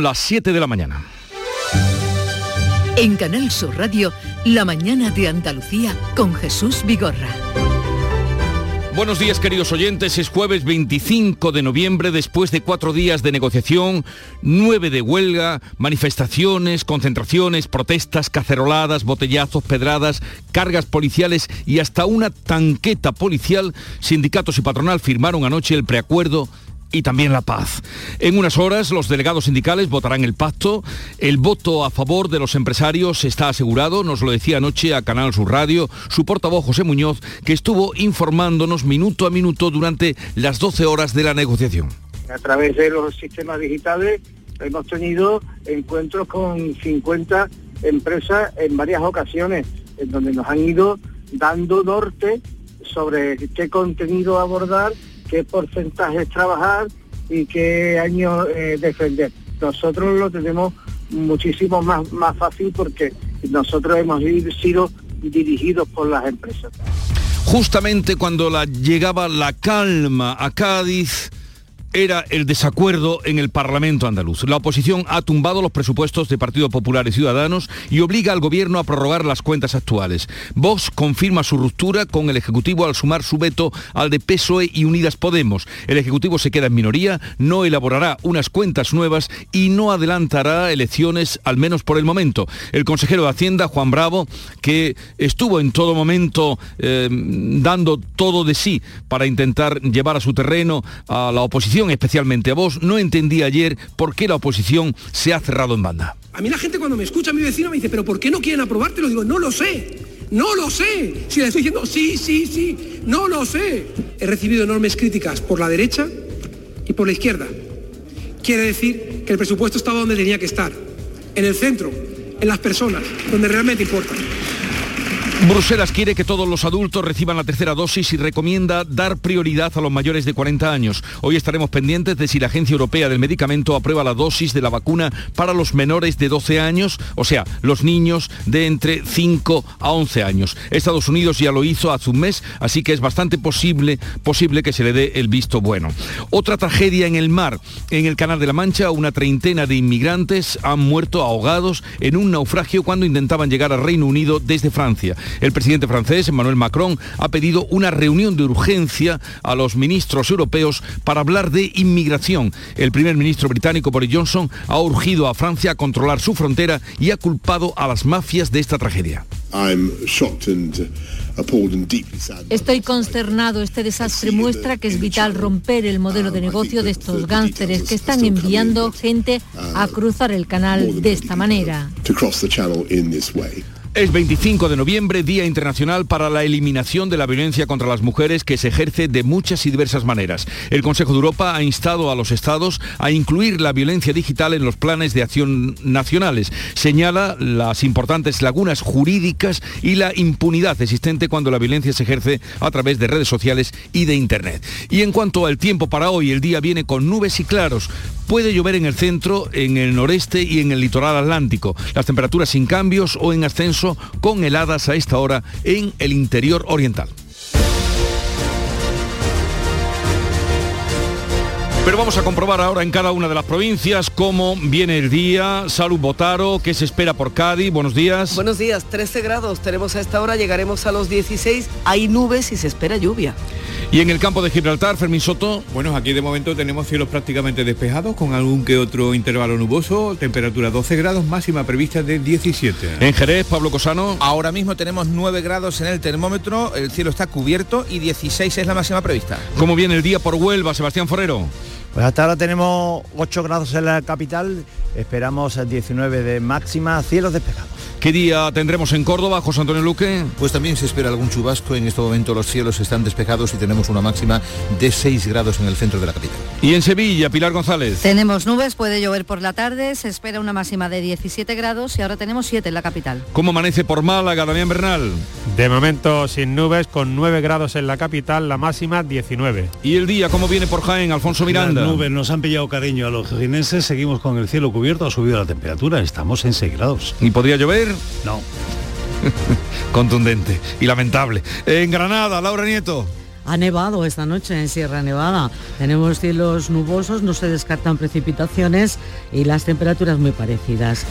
Las 7 de la mañana. En Canal Sur Radio, La mañana de Andalucía con Jesús Vigorra. Buenos días queridos oyentes, es jueves 25 de noviembre después de cuatro días de negociación, nueve de huelga, manifestaciones, concentraciones, protestas, caceroladas, botellazos, pedradas, cargas policiales y hasta una tanqueta policial, sindicatos y patronal firmaron anoche el preacuerdo y también la paz. En unas horas los delegados sindicales votarán el pacto. El voto a favor de los empresarios está asegurado, nos lo decía anoche a Canal Sur Radio su portavoz José Muñoz, que estuvo informándonos minuto a minuto durante las 12 horas de la negociación. A través de los sistemas digitales hemos tenido encuentros con 50 empresas en varias ocasiones, en donde nos han ido dando norte sobre qué contenido abordar qué porcentajes trabajar y qué año eh, defender. Nosotros lo tenemos muchísimo más, más fácil porque nosotros hemos sido dirigidos por las empresas. Justamente cuando la, llegaba la calma a Cádiz, era el desacuerdo en el Parlamento andaluz. La oposición ha tumbado los presupuestos de Partido Popular y Ciudadanos y obliga al gobierno a prorrogar las cuentas actuales. Vox confirma su ruptura con el Ejecutivo al sumar su veto al de PSOE y Unidas Podemos. El Ejecutivo se queda en minoría, no elaborará unas cuentas nuevas y no adelantará elecciones, al menos por el momento. El consejero de Hacienda, Juan Bravo, que estuvo en todo momento eh, dando todo de sí para intentar llevar a su terreno a la oposición, especialmente a vos, no entendí ayer por qué la oposición se ha cerrado en banda. A mí la gente cuando me escucha, mi vecino me dice, pero ¿por qué no quieren aprobarte? Lo digo, no lo sé, no lo sé. Si le estoy diciendo, sí, sí, sí, no lo sé. He recibido enormes críticas por la derecha y por la izquierda. Quiere decir que el presupuesto estaba donde tenía que estar, en el centro, en las personas, donde realmente importa. Bruselas quiere que todos los adultos reciban la tercera dosis y recomienda dar prioridad a los mayores de 40 años. Hoy estaremos pendientes de si la Agencia Europea del Medicamento aprueba la dosis de la vacuna para los menores de 12 años, o sea, los niños de entre 5 a 11 años. Estados Unidos ya lo hizo hace un mes, así que es bastante posible, posible que se le dé el visto bueno. Otra tragedia en el mar. En el Canal de la Mancha, una treintena de inmigrantes han muerto ahogados en un naufragio cuando intentaban llegar al Reino Unido desde Francia. El presidente francés, Emmanuel Macron, ha pedido una reunión de urgencia a los ministros europeos para hablar de inmigración. El primer ministro británico Boris Johnson ha urgido a Francia a controlar su frontera y ha culpado a las mafias de esta tragedia. Estoy consternado. Este desastre muestra que es vital romper el modelo de negocio de estos gánsteres que están enviando gente a cruzar el canal de esta manera. Es 25 de noviembre, Día Internacional para la Eliminación de la Violencia contra las Mujeres que se ejerce de muchas y diversas maneras. El Consejo de Europa ha instado a los Estados a incluir la violencia digital en los planes de acción nacionales. Señala las importantes lagunas jurídicas y la impunidad existente cuando la violencia se ejerce a través de redes sociales y de Internet. Y en cuanto al tiempo para hoy, el día viene con nubes y claros. Puede llover en el centro, en el noreste y en el litoral atlántico. Las temperaturas sin cambios o en ascenso con heladas a esta hora en el interior oriental. Pero vamos a comprobar ahora en cada una de las provincias cómo viene el día. Salud Botaro, ¿qué se espera por Cádiz? Buenos días. Buenos días, 13 grados tenemos a esta hora, llegaremos a los 16. Hay nubes y se espera lluvia. Y en el campo de Gibraltar, Fermín Soto. Bueno, aquí de momento tenemos cielos prácticamente despejados con algún que otro intervalo nuboso, temperatura 12 grados, máxima prevista de 17. En Jerez, Pablo Cosano. Ahora mismo tenemos 9 grados en el termómetro, el cielo está cubierto y 16 es la máxima prevista. ¿Cómo viene el día por Huelva, Sebastián Forero? Pues hasta ahora tenemos 8 grados en la capital, esperamos 19 de máxima, cielos despejados. ¿Qué día tendremos en Córdoba, José Antonio Luque? Pues también se espera algún chubasco. En este momento los cielos están despejados y tenemos una máxima de 6 grados en el centro de la capital. ¿Y en Sevilla, Pilar González? Tenemos nubes, puede llover por la tarde, se espera una máxima de 17 grados y ahora tenemos 7 en la capital. ¿Cómo amanece por Málaga, Damián Bernal? De momento sin nubes, con 9 grados en la capital, la máxima 19. ¿Y el día cómo viene por Jaén, Alfonso Miranda? Las nubes nos han pillado cariño a los jineses, seguimos con el cielo cubierto, ha subido la temperatura, estamos en 6 grados. ¿Y podría llover? No. Contundente y lamentable. En Granada, Laura Nieto. Ha nevado esta noche en Sierra Nevada. Tenemos cielos nubosos, no se descartan precipitaciones y las temperaturas muy parecidas.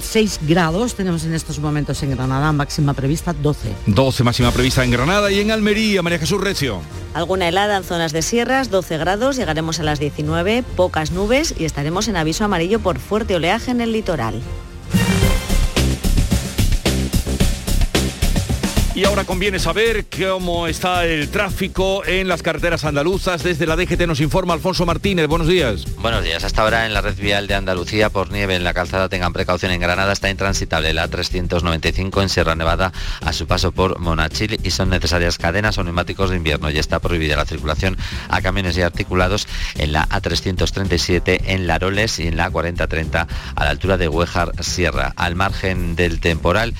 6 grados tenemos en estos momentos en Granada, máxima prevista 12. 12 máxima prevista en Granada y en Almería, María Jesús Recio. Alguna helada en zonas de sierras, 12 grados, llegaremos a las 19, pocas nubes y estaremos en aviso amarillo por fuerte oleaje en el litoral. Y ahora conviene saber cómo está el tráfico en las carreteras andaluzas. Desde la DGT nos informa Alfonso Martínez. Buenos días. Buenos días. Hasta ahora en la red vial de Andalucía por nieve en la calzada tengan precaución en Granada está intransitable la 395 en Sierra Nevada a su paso por Monachil y son necesarias cadenas o neumáticos de invierno y está prohibida la circulación a camiones y articulados en la A337 en Laroles y en la 4030 a la altura de Huejar Sierra. Al margen del temporal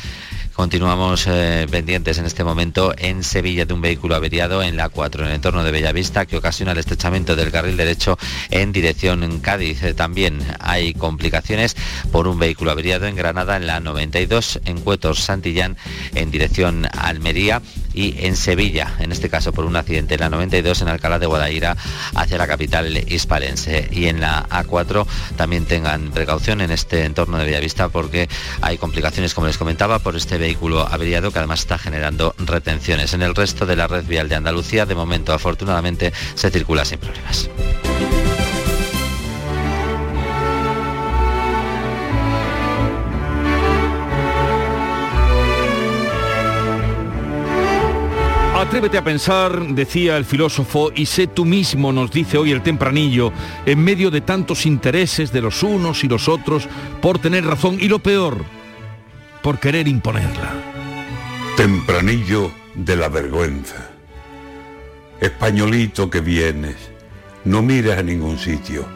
Continuamos eh, pendientes en este momento en Sevilla de un vehículo averiado en la 4 en el entorno de Bellavista que ocasiona el estrechamiento del carril derecho en dirección en Cádiz. Eh, también hay complicaciones por un vehículo averiado en Granada en la 92 en Cuetos Santillán en dirección Almería y en Sevilla, en este caso por un accidente en la 92 en Alcalá de Guadaira hacia la capital hispalense y en la A4 también tengan precaución en este entorno de Bellavista porque hay complicaciones como les comentaba por este vehículo averiado que además está generando retenciones. En el resto de la red vial de Andalucía de momento afortunadamente se circula sin problemas. Atrévete a pensar, decía el filósofo, y sé tú mismo, nos dice hoy el tempranillo, en medio de tantos intereses de los unos y los otros, por tener razón y lo peor, por querer imponerla. Tempranillo de la vergüenza. Españolito que vienes, no mires a ningún sitio,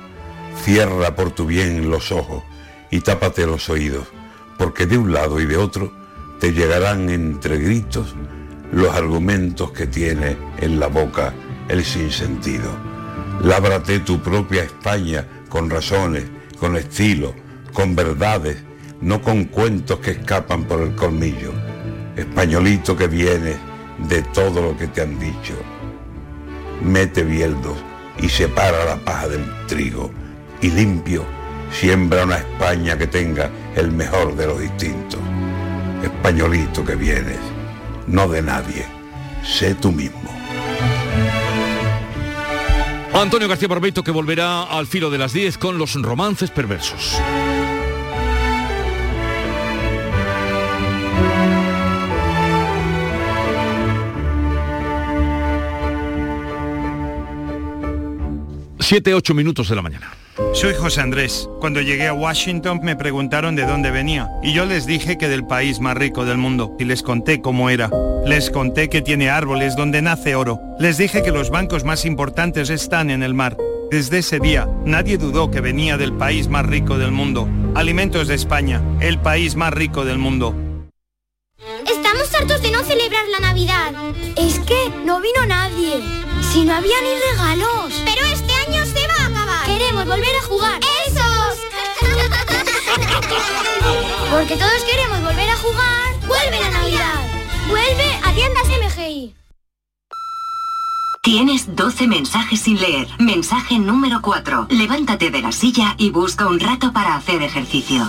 cierra por tu bien los ojos y tápate los oídos, porque de un lado y de otro te llegarán entre gritos los argumentos que tiene en la boca el sinsentido. Lábrate tu propia España con razones, con estilo, con verdades, no con cuentos que escapan por el colmillo. Españolito que viene de todo lo que te han dicho. Mete bieldos y separa la paja del trigo y limpio siembra una España que tenga el mejor de los distintos. Españolito que vienes no de nadie. Sé tú mismo. Antonio García Barbeito que volverá al filo de las 10 con los romances perversos. Siete, ocho minutos de la mañana. Soy José Andrés. Cuando llegué a Washington me preguntaron de dónde venía y yo les dije que del país más rico del mundo y les conté cómo era. Les conté que tiene árboles donde nace oro. Les dije que los bancos más importantes están en el mar. Desde ese día nadie dudó que venía del país más rico del mundo. Alimentos de España, el país más rico del mundo. Estamos hartos de no celebrar la Navidad. Es que no vino nadie. Si no había ni regalos. Pero este Queremos volver a jugar. ¡Esos! Porque todos queremos volver a jugar. ¡Vuelve la Navidad! ¡Vuelve a tiendas MGI! Tienes 12 mensajes sin leer. Mensaje número 4. Levántate de la silla y busca un rato para hacer ejercicio.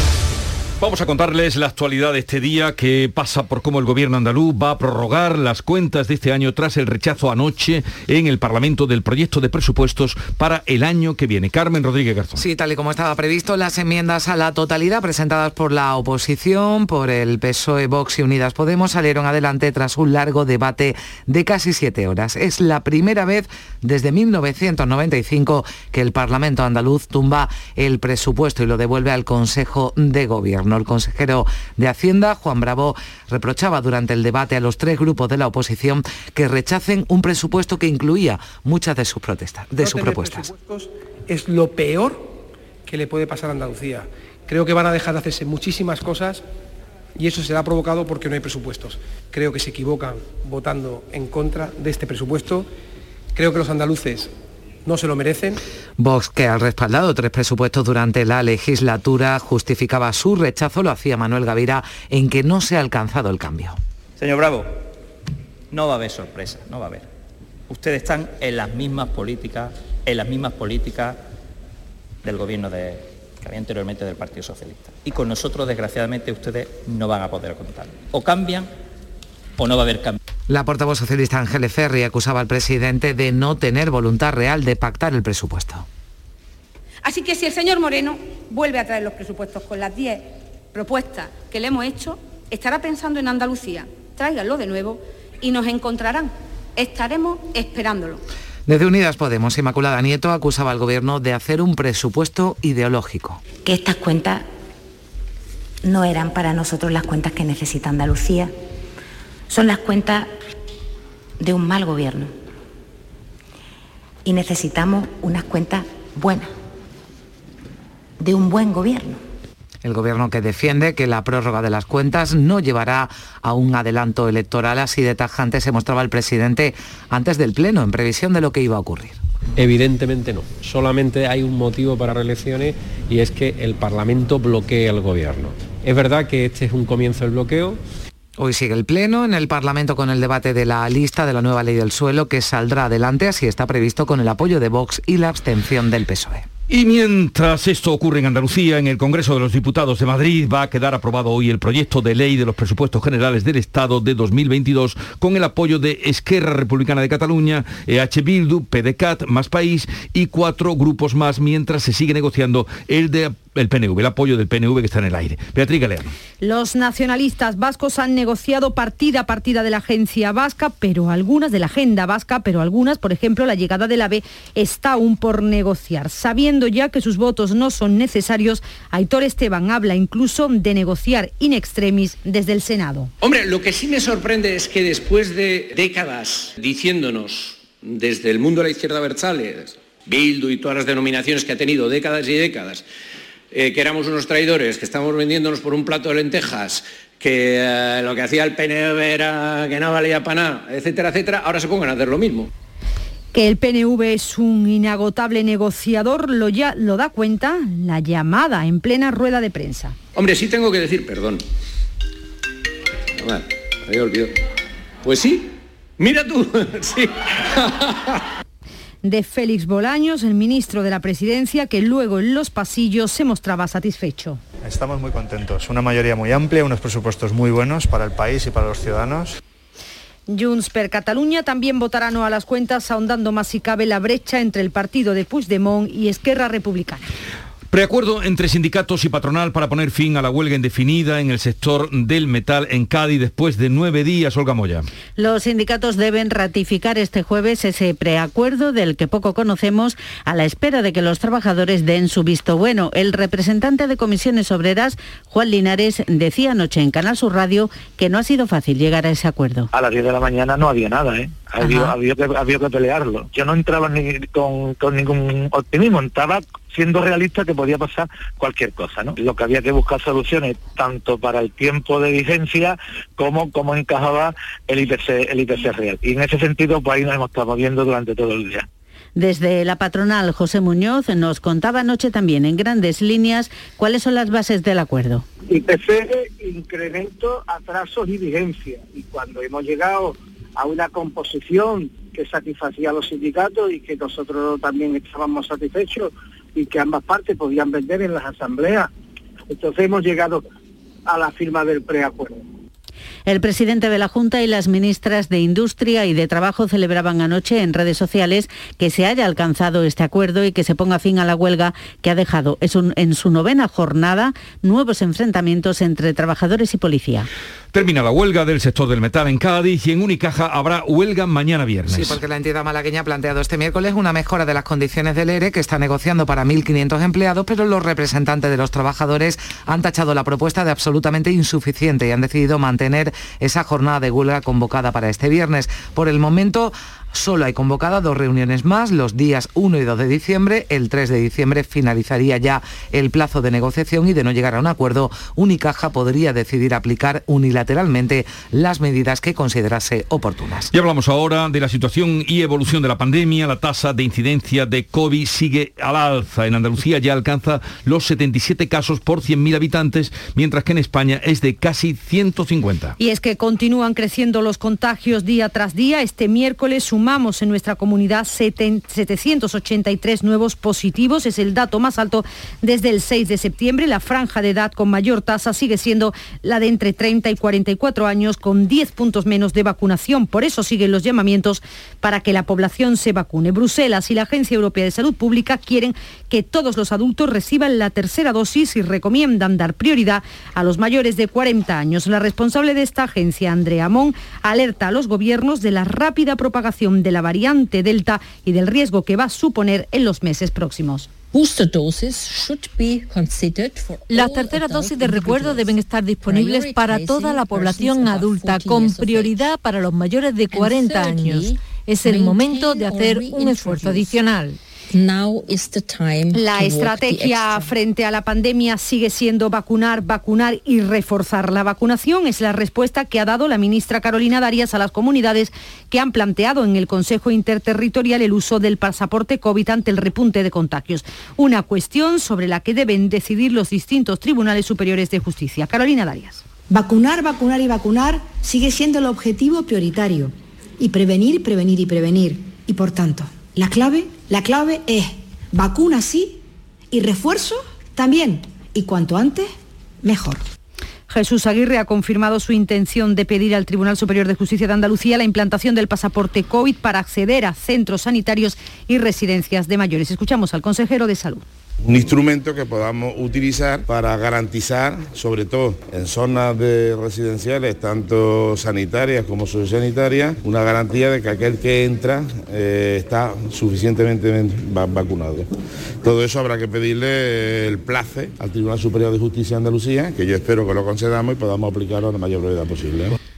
Vamos a contarles la actualidad de este día que pasa por cómo el gobierno andaluz va a prorrogar las cuentas de este año tras el rechazo anoche en el Parlamento del proyecto de presupuestos para el año que viene. Carmen Rodríguez Garzón. Sí, tal y como estaba previsto, las enmiendas a la totalidad presentadas por la oposición, por el PSOE, Vox y Unidas Podemos salieron adelante tras un largo debate de casi siete horas. Es la primera vez desde 1995 que el Parlamento andaluz tumba el presupuesto y lo devuelve al Consejo de Gobierno. El consejero de Hacienda, Juan Bravo, reprochaba durante el debate a los tres grupos de la oposición que rechacen un presupuesto que incluía muchas de sus protestas, de No sus propuestas. es lo peor que le puede pasar a Andalucía. Creo que van a dejar de hacerse muchísimas cosas y eso se ha provocado porque no hay presupuestos. Creo que se equivocan votando en contra de este presupuesto. Creo que los andaluces no se lo merecen. Vox, que ha respaldado tres presupuestos durante la legislatura, justificaba su rechazo, lo hacía Manuel Gavira, en que no se ha alcanzado el cambio. Señor Bravo, no va a haber sorpresa, no va a haber. Ustedes están en las mismas políticas, en las mismas políticas del gobierno de, que había anteriormente del Partido Socialista. Y con nosotros, desgraciadamente, ustedes no van a poder contar. O cambian o no va a haber cambio. La portavoz socialista Ángeles Ferri acusaba al presidente de no tener voluntad real de pactar el presupuesto. Así que si el señor Moreno vuelve a traer los presupuestos con las 10 propuestas que le hemos hecho, estará pensando en Andalucía. Tráiganlo de nuevo y nos encontrarán. Estaremos esperándolo. Desde Unidas Podemos, Inmaculada Nieto acusaba al gobierno de hacer un presupuesto ideológico. Que estas cuentas no eran para nosotros las cuentas que necesita Andalucía, son las cuentas de un mal gobierno. Y necesitamos unas cuentas buenas, de un buen gobierno. El gobierno que defiende que la prórroga de las cuentas no llevará a un adelanto electoral así de tajante se mostraba el presidente antes del Pleno en previsión de lo que iba a ocurrir. Evidentemente no. Solamente hay un motivo para reelecciones y es que el Parlamento bloquee al gobierno. Es verdad que este es un comienzo del bloqueo, Hoy sigue el Pleno en el Parlamento con el debate de la lista de la nueva ley del suelo que saldrá adelante, así está previsto con el apoyo de Vox y la abstención del PSOE. Y mientras esto ocurre en Andalucía, en el Congreso de los Diputados de Madrid va a quedar aprobado hoy el proyecto de ley de los presupuestos generales del Estado de 2022 con el apoyo de Esquerra Republicana de Cataluña, EH Bildu, PDCAT, Más País y cuatro grupos más mientras se sigue negociando el de el PNV, el apoyo del PNV que está en el aire. Beatriz Galeano. Los nacionalistas vascos han negociado partida a partida de la agencia vasca, pero algunas de la agenda vasca, pero algunas, por ejemplo, la llegada del AVE está aún por negociar. Sabiendo ya que sus votos no son necesarios, Aitor Esteban habla incluso de negociar in extremis desde el Senado. Hombre, lo que sí me sorprende es que después de décadas diciéndonos desde el mundo de la izquierda Berzales, Bildu y todas las denominaciones que ha tenido décadas y décadas, eh, que éramos unos traidores, que estamos vendiéndonos por un plato de lentejas, que eh, lo que hacía el PNV era que no valía para nada, etcétera, etcétera, ahora se pongan a hacer lo mismo. Que el PNV es un inagotable negociador lo, ya, lo da cuenta la llamada en plena rueda de prensa. Hombre, sí tengo que decir perdón. Había olvidado. Pues sí, mira tú, sí. de Félix Bolaños, el ministro de la Presidencia, que luego en los pasillos se mostraba satisfecho. Estamos muy contentos. Una mayoría muy amplia, unos presupuestos muy buenos para el país y para los ciudadanos. Junts per Cataluña también votará no a las cuentas, ahondando más si cabe la brecha entre el partido de Puigdemont y Esquerra Republicana. Preacuerdo entre sindicatos y patronal para poner fin a la huelga indefinida en el sector del metal en Cádiz después de nueve días. Olga Moya. Los sindicatos deben ratificar este jueves ese preacuerdo del que poco conocemos a la espera de que los trabajadores den su visto bueno. El representante de comisiones obreras, Juan Linares, decía anoche en Canal Sur Radio que no ha sido fácil llegar a ese acuerdo. A las 10 de la mañana no había nada, ¿eh? Había, había, que, había que pelearlo. Yo no entraba ni con, con ningún optimismo, entraba siendo realista que podía pasar cualquier cosa, ¿no? Lo que había que buscar soluciones tanto para el tiempo de vigencia como cómo encajaba el IPC, el IPC real. Y en ese sentido, pues ahí nos hemos estado moviendo durante todo el día. Desde la patronal José Muñoz nos contaba anoche también en grandes líneas cuáles son las bases del acuerdo. IPC, incremento, atrasos y vigencia. Y cuando hemos llegado a una composición que satisfacía a los sindicatos y que nosotros también estábamos satisfechos y que ambas partes podían vender en las asambleas. Entonces hemos llegado a la firma del preacuerdo. El presidente de la Junta y las ministras de Industria y de Trabajo celebraban anoche en redes sociales que se haya alcanzado este acuerdo y que se ponga fin a la huelga que ha dejado en su novena jornada nuevos enfrentamientos entre trabajadores y policía. Termina la huelga del sector del metal en Cádiz y en Unicaja habrá huelga mañana viernes. Sí, porque la entidad malagueña ha planteado este miércoles una mejora de las condiciones del ERE que está negociando para 1.500 empleados, pero los representantes de los trabajadores han tachado la propuesta de absolutamente insuficiente y han decidido mantener esa jornada de huelga convocada para este viernes. Por el momento Solo hay convocada dos reuniones más, los días 1 y 2 de diciembre. El 3 de diciembre finalizaría ya el plazo de negociación y de no llegar a un acuerdo, Unicaja podría decidir aplicar unilateralmente las medidas que considerase oportunas. Y hablamos ahora de la situación y evolución de la pandemia. La tasa de incidencia de COVID sigue al alza. En Andalucía ya alcanza los 77 casos por 100.000 habitantes, mientras que en España es de casi 150. Y es que continúan creciendo los contagios día tras día. Este miércoles sumamos en nuestra comunidad 783 nuevos positivos. Es el dato más alto desde el 6 de septiembre. La franja de edad con mayor tasa sigue siendo la de entre 30 y 44 años, con 10 puntos menos de vacunación. Por eso siguen los llamamientos para que la población se vacune. Bruselas y la Agencia Europea de Salud Pública quieren que todos los adultos reciban la tercera dosis y recomiendan dar prioridad a los mayores de 40 años. La responsable de esta agencia, Andrea Mon, alerta a los gobiernos de la rápida propagación de la variante Delta y del riesgo que va a suponer en los meses próximos. Las terceras dosis de recuerdo deben estar disponibles para toda la población adulta, con prioridad para los mayores de 40 años. Es el momento de hacer un esfuerzo adicional. La estrategia frente a la pandemia sigue siendo vacunar, vacunar y reforzar la vacunación. Es la respuesta que ha dado la ministra Carolina Darias a las comunidades que han planteado en el Consejo Interterritorial el uso del pasaporte COVID ante el repunte de contagios. Una cuestión sobre la que deben decidir los distintos tribunales superiores de justicia. Carolina Darias. Vacunar, vacunar y vacunar sigue siendo el objetivo prioritario. Y prevenir, prevenir y prevenir. Y por tanto, la clave, la clave es vacuna sí y refuerzo también. Y cuanto antes, mejor. Jesús Aguirre ha confirmado su intención de pedir al Tribunal Superior de Justicia de Andalucía la implantación del pasaporte COVID para acceder a centros sanitarios y residencias de mayores. Escuchamos al consejero de Salud un instrumento que podamos utilizar para garantizar, sobre todo en zonas de residenciales, tanto sanitarias como sociosanitarias, una garantía de que aquel que entra eh, está suficientemente vacunado. Todo eso habrá que pedirle el place al Tribunal Superior de Justicia de Andalucía, que yo espero que lo concedamos y podamos aplicarlo a la mayor brevedad posible.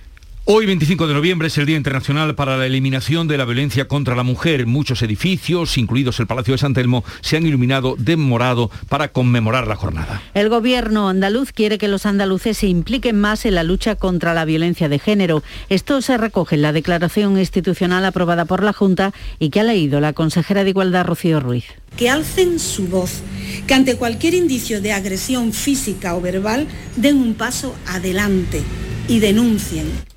Hoy, 25 de noviembre, es el Día Internacional para la Eliminación de la Violencia contra la Mujer. Muchos edificios, incluidos el Palacio de San Telmo, se han iluminado de morado para conmemorar la jornada. El gobierno andaluz quiere que los andaluces se impliquen más en la lucha contra la violencia de género. Esto se recoge en la declaración institucional aprobada por la Junta y que ha leído la consejera de Igualdad, Rocío Ruiz. Que alcen su voz, que ante cualquier indicio de agresión física o verbal den un paso adelante y denuncien.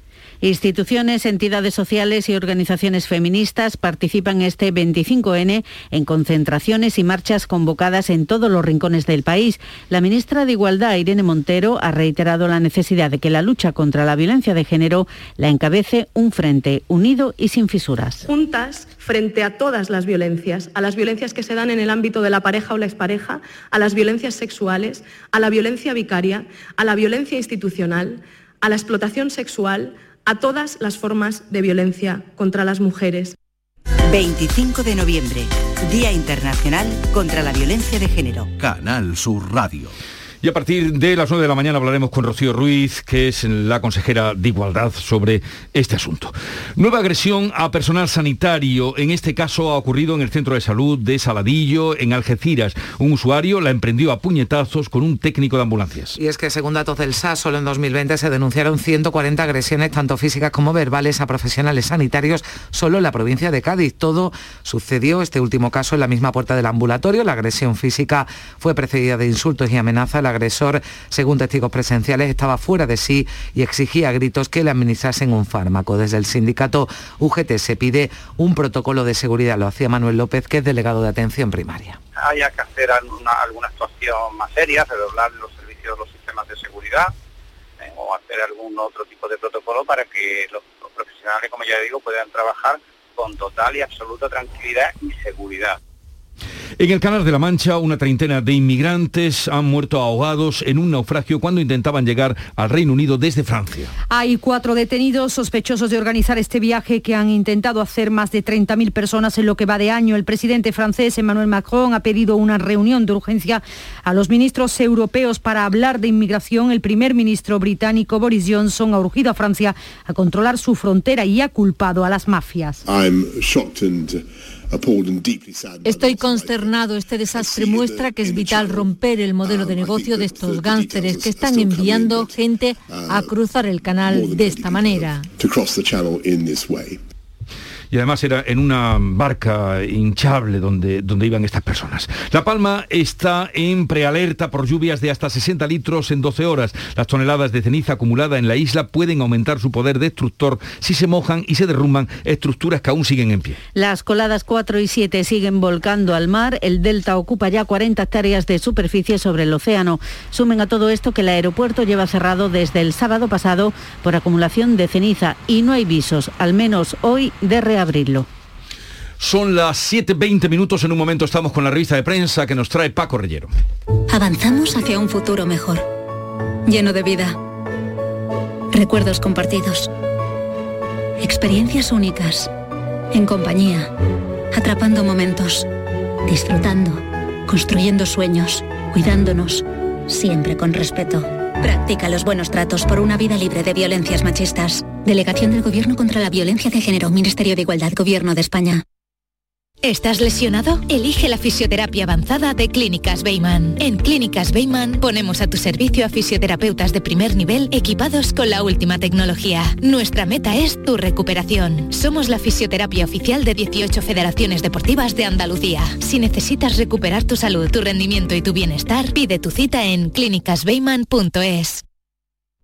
Instituciones, entidades sociales y organizaciones feministas participan este 25N en concentraciones y marchas convocadas en todos los rincones del país. La ministra de Igualdad, Irene Montero, ha reiterado la necesidad de que la lucha contra la violencia de género la encabece un frente unido y sin fisuras. Juntas frente a todas las violencias, a las violencias que se dan en el ámbito de la pareja o la expareja, a las violencias sexuales, a la violencia vicaria, a la violencia institucional, a la explotación sexual, a todas las formas de violencia contra las mujeres. 25 de noviembre, Día Internacional contra la Violencia de Género. Canal Sur Radio. Y a partir de las 9 de la mañana hablaremos con Rocío Ruiz, que es la consejera de Igualdad, sobre este asunto. Nueva agresión a personal sanitario. En este caso ha ocurrido en el centro de salud de Saladillo, en Algeciras. Un usuario la emprendió a puñetazos con un técnico de ambulancias. Y es que según datos del SAS, solo en 2020 se denunciaron 140 agresiones, tanto físicas como verbales, a profesionales sanitarios, solo en la provincia de Cádiz. Todo sucedió, este último caso, en la misma puerta del ambulatorio. La agresión física fue precedida de insultos y amenazas agresor, según testigos presenciales, estaba fuera de sí y exigía gritos que le administrasen un fármaco. Desde el sindicato UGT se pide un protocolo de seguridad. Lo hacía Manuel López, que es delegado de atención primaria. Haya que hacer alguna, actuación más seria, redoblar los servicios los sistemas de seguridad eh, o hacer algún otro tipo de protocolo para que los profesionales, como ya digo, puedan trabajar con total y absoluta tranquilidad y seguridad. En el Canal de la Mancha, una treintena de inmigrantes han muerto ahogados en un naufragio cuando intentaban llegar al Reino Unido desde Francia. Hay cuatro detenidos sospechosos de organizar este viaje que han intentado hacer más de 30.000 personas en lo que va de año. El presidente francés Emmanuel Macron ha pedido una reunión de urgencia a los ministros europeos para hablar de inmigración. El primer ministro británico Boris Johnson ha urgido a Francia a controlar su frontera y ha culpado a las mafias. Estoy consternado. Este desastre muestra que es vital romper el modelo de negocio de estos gánsteres que están enviando gente a cruzar el canal de esta manera y además era en una barca hinchable donde, donde iban estas personas. La Palma está en prealerta por lluvias de hasta 60 litros en 12 horas. Las toneladas de ceniza acumulada en la isla pueden aumentar su poder destructor si se mojan y se derrumban estructuras que aún siguen en pie. Las coladas 4 y 7 siguen volcando al mar. El delta ocupa ya 40 hectáreas de superficie sobre el océano. Sumen a todo esto que el aeropuerto lleva cerrado desde el sábado pasado por acumulación de ceniza y no hay visos, al menos hoy, de reabrirlo. Son las 7.20 minutos, en un momento estamos con la revista de prensa que nos trae Paco Rellero. Avanzamos hacia un futuro mejor, lleno de vida, recuerdos compartidos, experiencias únicas, en compañía, atrapando momentos, disfrutando, construyendo sueños, cuidándonos, siempre con respeto. Practica los buenos tratos por una vida libre de violencias machistas. Delegación del Gobierno contra la Violencia de Género, Ministerio de Igualdad, Gobierno de España. ¿Estás lesionado? Elige la fisioterapia avanzada de Clínicas Beyman. En Clínicas Beyman ponemos a tu servicio a fisioterapeutas de primer nivel equipados con la última tecnología. Nuestra meta es tu recuperación. Somos la fisioterapia oficial de 18 federaciones deportivas de Andalucía. Si necesitas recuperar tu salud, tu rendimiento y tu bienestar, pide tu cita en clínicasbeyman.es.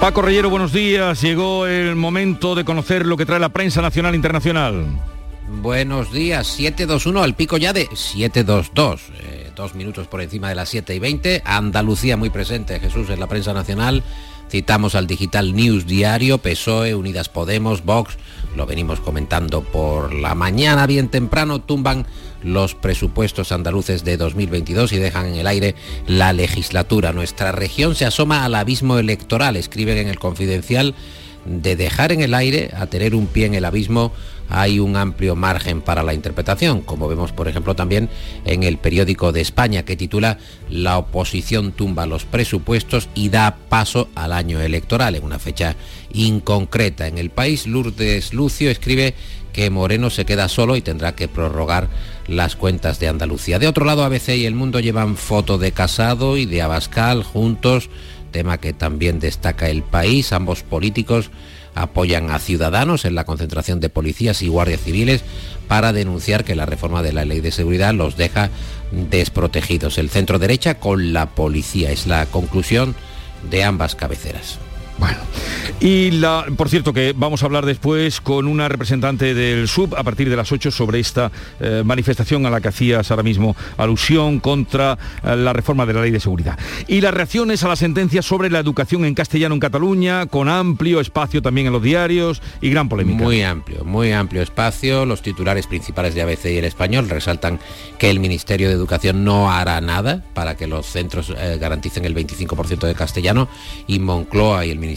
Paco Reyero, buenos días. Llegó el momento de conocer lo que trae la prensa nacional e internacional. Buenos días, 721 al pico ya de 722. Eh, dos minutos por encima de las 7 y 20. Andalucía muy presente, Jesús, en la prensa nacional. Citamos al Digital News Diario, PSOE, Unidas Podemos, Vox. Lo venimos comentando por la mañana, bien temprano, tumban los presupuestos andaluces de 2022 y dejan en el aire la legislatura. Nuestra región se asoma al abismo electoral, escriben en el confidencial, de dejar en el aire a tener un pie en el abismo hay un amplio margen para la interpretación, como vemos por ejemplo también en el periódico de España que titula La oposición tumba los presupuestos y da paso al año electoral en una fecha inconcreta. En el país, Lourdes Lucio escribe que Moreno se queda solo y tendrá que prorrogar las cuentas de Andalucía. De otro lado, ABC y El Mundo llevan foto de Casado y de Abascal juntos, tema que también destaca el país. Ambos políticos apoyan a Ciudadanos en la concentración de policías y guardias civiles para denunciar que la reforma de la ley de seguridad los deja desprotegidos. El centro derecha con la policía es la conclusión de ambas cabeceras. Bueno, y la, por cierto que vamos a hablar después con una representante del SUB a partir de las 8 sobre esta eh, manifestación a la que hacías ahora mismo alusión contra eh, la reforma de la ley de seguridad. Y las reacciones a la sentencia sobre la educación en castellano en Cataluña, con amplio espacio también en los diarios y gran polémica. Muy amplio, muy amplio espacio. Los titulares principales de ABC y el español resaltan que el Ministerio de Educación no hará nada para que los centros eh, garanticen el 25% de castellano y Moncloa y el Ministerio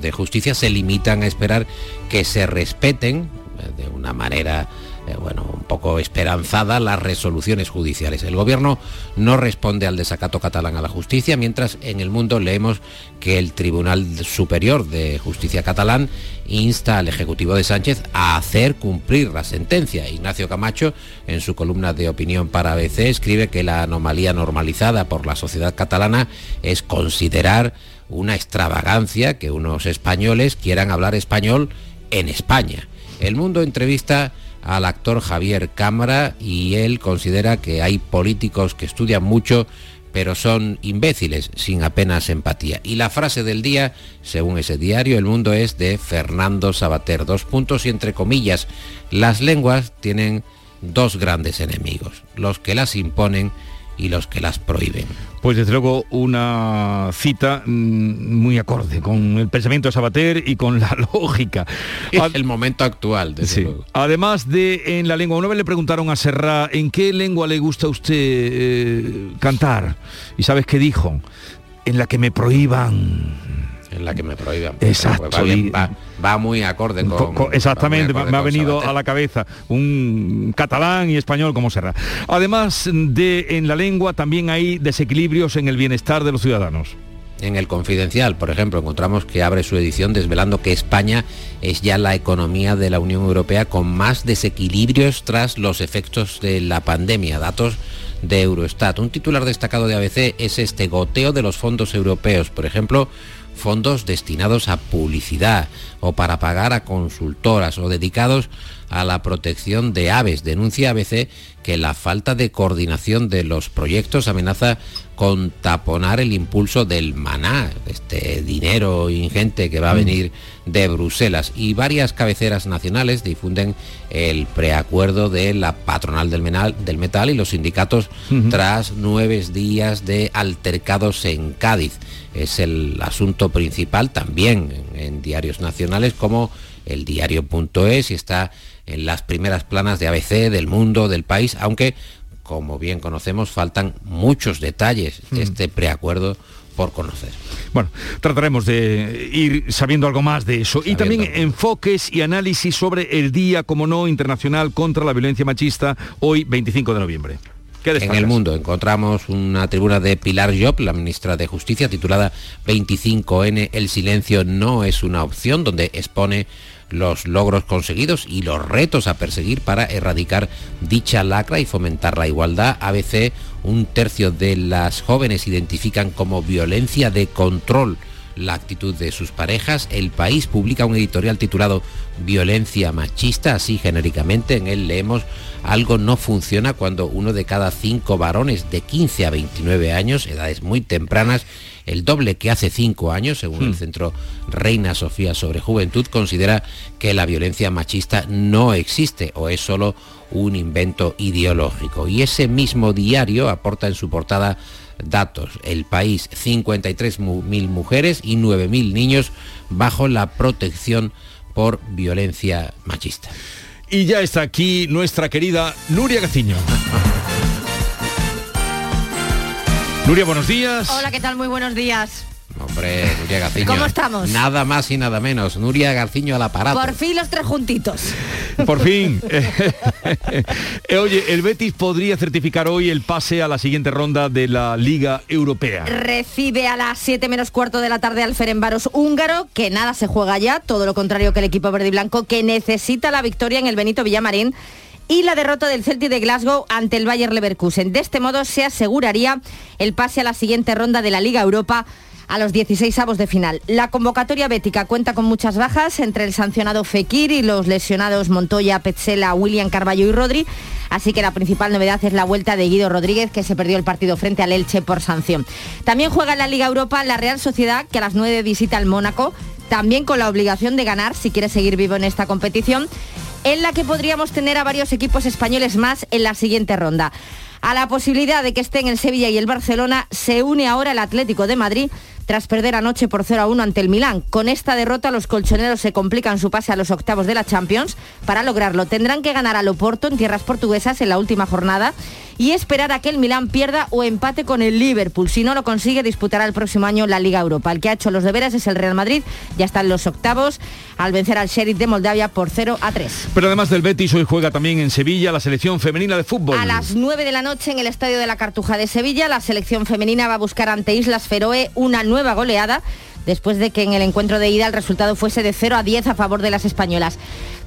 de Justicia se limitan a esperar que se respeten eh, de una manera eh, bueno, un poco esperanzada las resoluciones judiciales. El gobierno no responde al desacato catalán a la justicia, mientras en el mundo leemos que el Tribunal Superior de Justicia catalán insta al Ejecutivo de Sánchez a hacer cumplir la sentencia. Ignacio Camacho, en su columna de opinión para ABC, escribe que la anomalía normalizada por la sociedad catalana es considerar una extravagancia que unos españoles quieran hablar español en España. El mundo entrevista al actor Javier Cámara y él considera que hay políticos que estudian mucho pero son imbéciles sin apenas empatía. Y la frase del día, según ese diario, El Mundo es de Fernando Sabater. Dos puntos y entre comillas, las lenguas tienen dos grandes enemigos, los que las imponen y los que las prohíben. Pues desde luego una cita mm, muy acorde con el pensamiento de Sabater y con la lógica. el momento actual, desde luego. Además de en la lengua, una vez le preguntaron a Serra en qué lengua le gusta a usted eh, cantar. ¿Y sabes qué dijo? En la que me prohíban en la que me prohíban. Exacto. va, muy acorde con... exactamente, me ha venido a la cabeza un catalán y español como será. Además de en la lengua, también hay desequilibrios en el bienestar de los ciudadanos. En el Confidencial, por ejemplo, encontramos que abre su edición desvelando que España es ya la economía de la Unión Europea con más desequilibrios tras los efectos de la pandemia. Datos de Eurostat. Un titular destacado de ABC es este goteo de los fondos europeos. Por ejemplo, fondos destinados a publicidad o para pagar a consultoras o dedicados a la protección de aves. Denuncia ABC que la falta de coordinación de los proyectos amenaza con taponar el impulso del maná, este dinero ingente que va a mm. venir de Bruselas. Y varias cabeceras nacionales difunden el preacuerdo de la patronal del, del metal y los sindicatos tras nueve días de altercados en Cádiz. Es el asunto principal también en diarios nacionales como el diario.es y está en las primeras planas de ABC, del mundo, del país, aunque, como bien conocemos, faltan muchos detalles de mm. este preacuerdo por conocer. Bueno, trataremos de ir sabiendo algo más de eso. y también enfoques y análisis sobre el Día, como no, Internacional contra la Violencia Machista, hoy 25 de noviembre. en el mundo encontramos una tribuna de Pilar Job, la ministra de Justicia, titulada 25N, El silencio no es una opción, donde expone los logros conseguidos y los retos a perseguir para erradicar dicha lacra y fomentar la igualdad. A veces un tercio de las jóvenes identifican como violencia de control la actitud de sus parejas. El país publica un editorial titulado Violencia machista, así genéricamente. En él leemos algo no funciona cuando uno de cada cinco varones de 15 a 29 años, edades muy tempranas, el doble que hace cinco años, según el hmm. Centro Reina Sofía sobre Juventud, considera que la violencia machista no existe o es solo un invento ideológico. Y ese mismo diario aporta en su portada datos. El país, 53.000 mujeres y 9.000 niños bajo la protección por violencia machista. Y ya está aquí nuestra querida Nuria Gaciño. Nuria, buenos días. Hola, ¿qué tal? Muy buenos días. Hombre, Nuria Garciño. ¿Cómo estamos? Nada más y nada menos. Nuria Garciño al aparato. Por fin los tres juntitos. Por fin. Eh, oye, el Betis podría certificar hoy el pase a la siguiente ronda de la Liga Europea. Recibe a las 7 menos cuarto de la tarde al Ferenbaros húngaro, que nada se juega ya, todo lo contrario que el equipo verde y blanco, que necesita la victoria en el Benito Villamarín y la derrota del Celtic de Glasgow ante el Bayer Leverkusen. De este modo se aseguraría el pase a la siguiente ronda de la Liga Europa a los 16 avos de final. La convocatoria bética cuenta con muchas bajas entre el sancionado Fekir y los lesionados Montoya, Petzela, William Carballo y Rodri. Así que la principal novedad es la vuelta de Guido Rodríguez, que se perdió el partido frente al Elche por sanción. También juega en la Liga Europa la Real Sociedad, que a las 9 visita al Mónaco, también con la obligación de ganar si quiere seguir vivo en esta competición en la que podríamos tener a varios equipos españoles más en la siguiente ronda. A la posibilidad de que estén el Sevilla y el Barcelona se une ahora el Atlético de Madrid tras perder anoche por 0 a 1 ante el Milán. Con esta derrota los colchoneros se complican su pase a los octavos de la Champions. Para lograrlo tendrán que ganar al Oporto en tierras portuguesas en la última jornada y esperar a que el Milán pierda o empate con el Liverpool. Si no lo consigue, disputará el próximo año la Liga Europa. El que ha hecho los deberes es el Real Madrid, ya están los octavos, al vencer al Sheriff de Moldavia por 0 a 3. Pero además del Betis, hoy juega también en Sevilla la selección femenina de fútbol. A las 9 de la noche en el Estadio de la Cartuja de Sevilla, la selección femenina va a buscar ante Islas Feroe una nueva goleada después de que en el encuentro de ida el resultado fuese de 0 a 10 a favor de las españolas.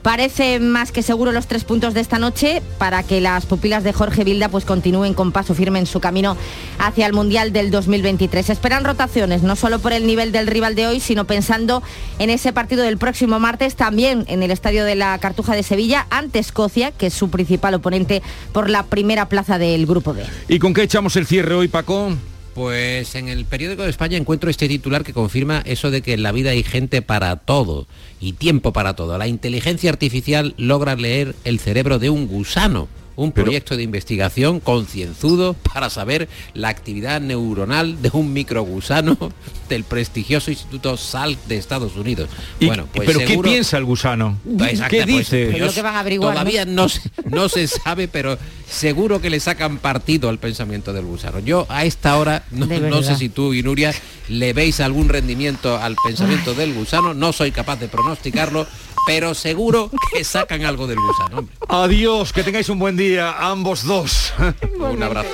Parece más que seguro los tres puntos de esta noche para que las pupilas de Jorge Vilda pues continúen con paso firme en su camino hacia el Mundial del 2023. esperan rotaciones, no solo por el nivel del rival de hoy, sino pensando en ese partido del próximo martes, también en el estadio de la Cartuja de Sevilla, ante Escocia, que es su principal oponente por la primera plaza del Grupo B. ¿Y con qué echamos el cierre hoy, Paco? Pues en el periódico de España encuentro este titular que confirma eso de que en la vida hay gente para todo y tiempo para todo. La inteligencia artificial logra leer el cerebro de un gusano un proyecto de investigación concienzudo para saber la actividad neuronal de un microgusano del prestigioso Instituto Salk de Estados Unidos. bueno, pues ¿Pero qué piensa el gusano? Pues, ¿Qué pues, dice? Pues, que van a averiguar, todavía ¿no? no, se sabe, pero seguro que le sacan partido al pensamiento del gusano. Yo a esta hora, no, no sé si tú y Nuria le veis algún rendimiento al pensamiento del gusano, no soy capaz de pronosticarlo, pero seguro que sacan algo del gusano. Adiós, que tengáis un buen día, ambos dos. un abrazo.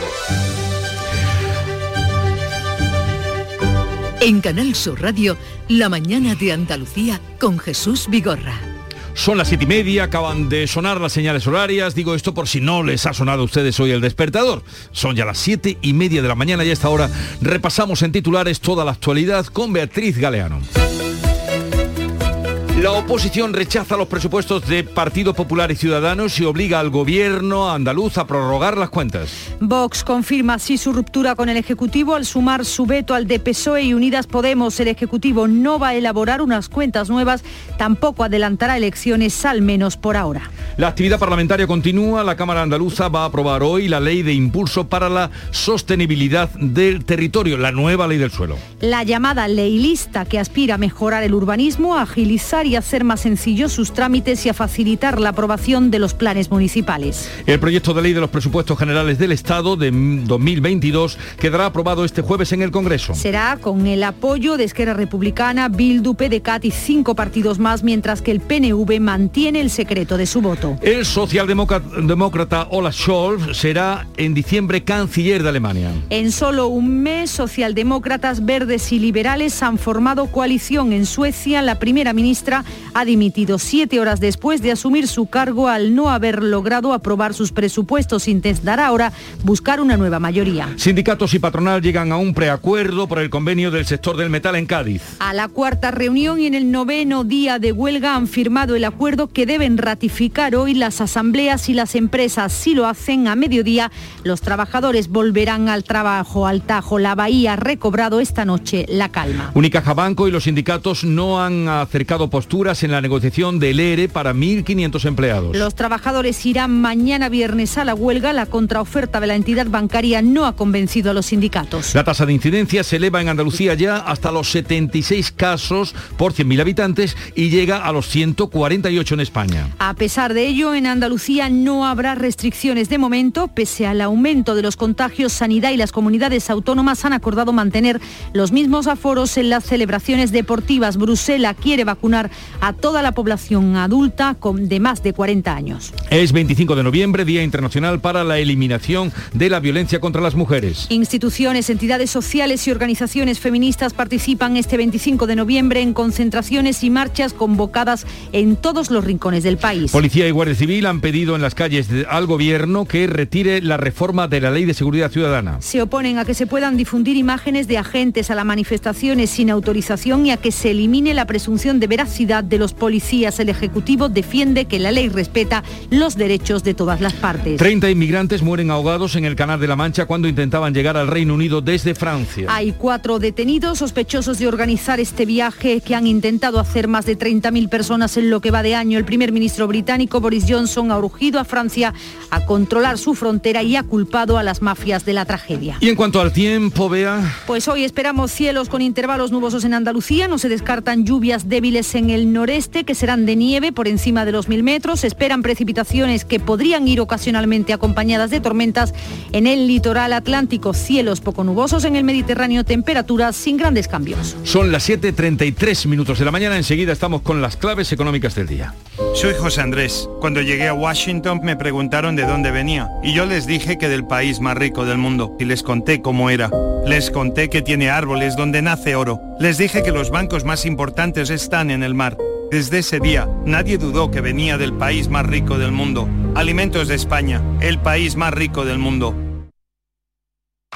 En Canal Sur Radio, La mañana de Andalucía con Jesús Vigorra. Son las siete y media, acaban de sonar las señales horarias. Digo esto por si no les ha sonado a ustedes hoy el despertador. Son ya las siete y media de la mañana y a esta hora repasamos en titulares toda la actualidad con Beatriz Galeano. La oposición rechaza los presupuestos de Partido Popular y Ciudadanos y obliga al gobierno andaluz a prorrogar las cuentas. Vox confirma así su ruptura con el Ejecutivo al sumar su veto al de PSOE y Unidas Podemos. El Ejecutivo no va a elaborar unas cuentas nuevas, tampoco adelantará elecciones, al menos por ahora. La actividad parlamentaria continúa. La Cámara Andaluza va a aprobar hoy la ley de impulso para la sostenibilidad del territorio, la nueva ley del suelo. La llamada ley lista que aspira a mejorar el urbanismo, agilizar y hacer más sencillos sus trámites y a facilitar la aprobación de los planes municipales. El proyecto de ley de los presupuestos generales del Estado de 2022 quedará aprobado este jueves en el Congreso. Será con el apoyo de Esquerra Republicana, Bildu, PDCAT y cinco partidos más, mientras que el PNV mantiene el secreto de su voto. El socialdemócrata Olaf Scholz será en diciembre canciller de Alemania. En solo un mes, socialdemócratas, verdes y liberales han formado coalición en Suecia. La primera ministra ha dimitido siete horas después de asumir su cargo al no haber logrado aprobar sus presupuestos. Intentará ahora buscar una nueva mayoría. Sindicatos y patronal llegan a un preacuerdo por el convenio del sector del metal en Cádiz. A la cuarta reunión y en el noveno día de huelga han firmado el acuerdo que deben ratificar hoy las asambleas y las empresas. Si lo hacen a mediodía, los trabajadores volverán al trabajo. Al Tajo, la Bahía ha recobrado esta noche la calma. Unicaja Banco y los sindicatos no han acercado posturas en la negociación del ERE para 1.500 empleados. Los trabajadores irán mañana viernes a la huelga. La contraoferta de la entidad bancaria no ha convencido a los sindicatos. La tasa de incidencia se eleva en Andalucía ya hasta los 76 casos por 100.000 habitantes y llega a los 148 en España. A pesar de ello, en Andalucía no habrá restricciones de momento. Pese al aumento de los contagios, Sanidad y las comunidades autónomas han acordado mantener los mismos aforos en las celebraciones deportivas. Bruselas quiere vacunar a toda la población adulta con de más de 40 años. Es 25 de noviembre, Día Internacional para la Eliminación de la Violencia contra las Mujeres. Instituciones, entidades sociales y organizaciones feministas participan este 25 de noviembre en concentraciones y marchas convocadas en todos los rincones del país. Policía y Guardia Civil han pedido en las calles al gobierno que retire la reforma de la Ley de Seguridad Ciudadana. Se oponen a que se puedan difundir imágenes de agentes a las manifestaciones sin autorización y a que se elimine la presunción de veracidad de los policías. El Ejecutivo defiende que la ley respeta los derechos de todas las partes. 30 inmigrantes mueren ahogados en el Canal de la Mancha cuando intentaban llegar al Reino Unido desde Francia. Hay cuatro detenidos sospechosos de organizar este viaje que han intentado hacer más de 30.000 personas en lo que va de año. El primer ministro británico Boris Johnson ha urgido a Francia a controlar su frontera y ha culpado a las mafias de la tragedia. Y en cuanto al tiempo, vea. Pues hoy esperamos cielos con intervalos nubosos en Andalucía. No se descartan lluvias débiles en el noreste que serán de nieve por encima de los mil metros. Se esperan precipitaciones que podrían ir ocasionalmente acompañadas de tormentas en el litoral atlántico. Cielos poco nubosos en el Mediterráneo, temperaturas sin grandes cambios. Son las 7.33 minutos de la mañana. Enseguida estamos con las claves económicas del día. Soy José Andrés. Cuando llegué a Washington me preguntaron de dónde venía y yo les dije que del país más rico del mundo y les conté cómo era. Les conté que tiene árboles donde nace oro. Les dije que los bancos más importantes están en el mar. Desde ese día, nadie dudó que venía del país más rico del mundo. Alimentos de España, el país más rico del mundo.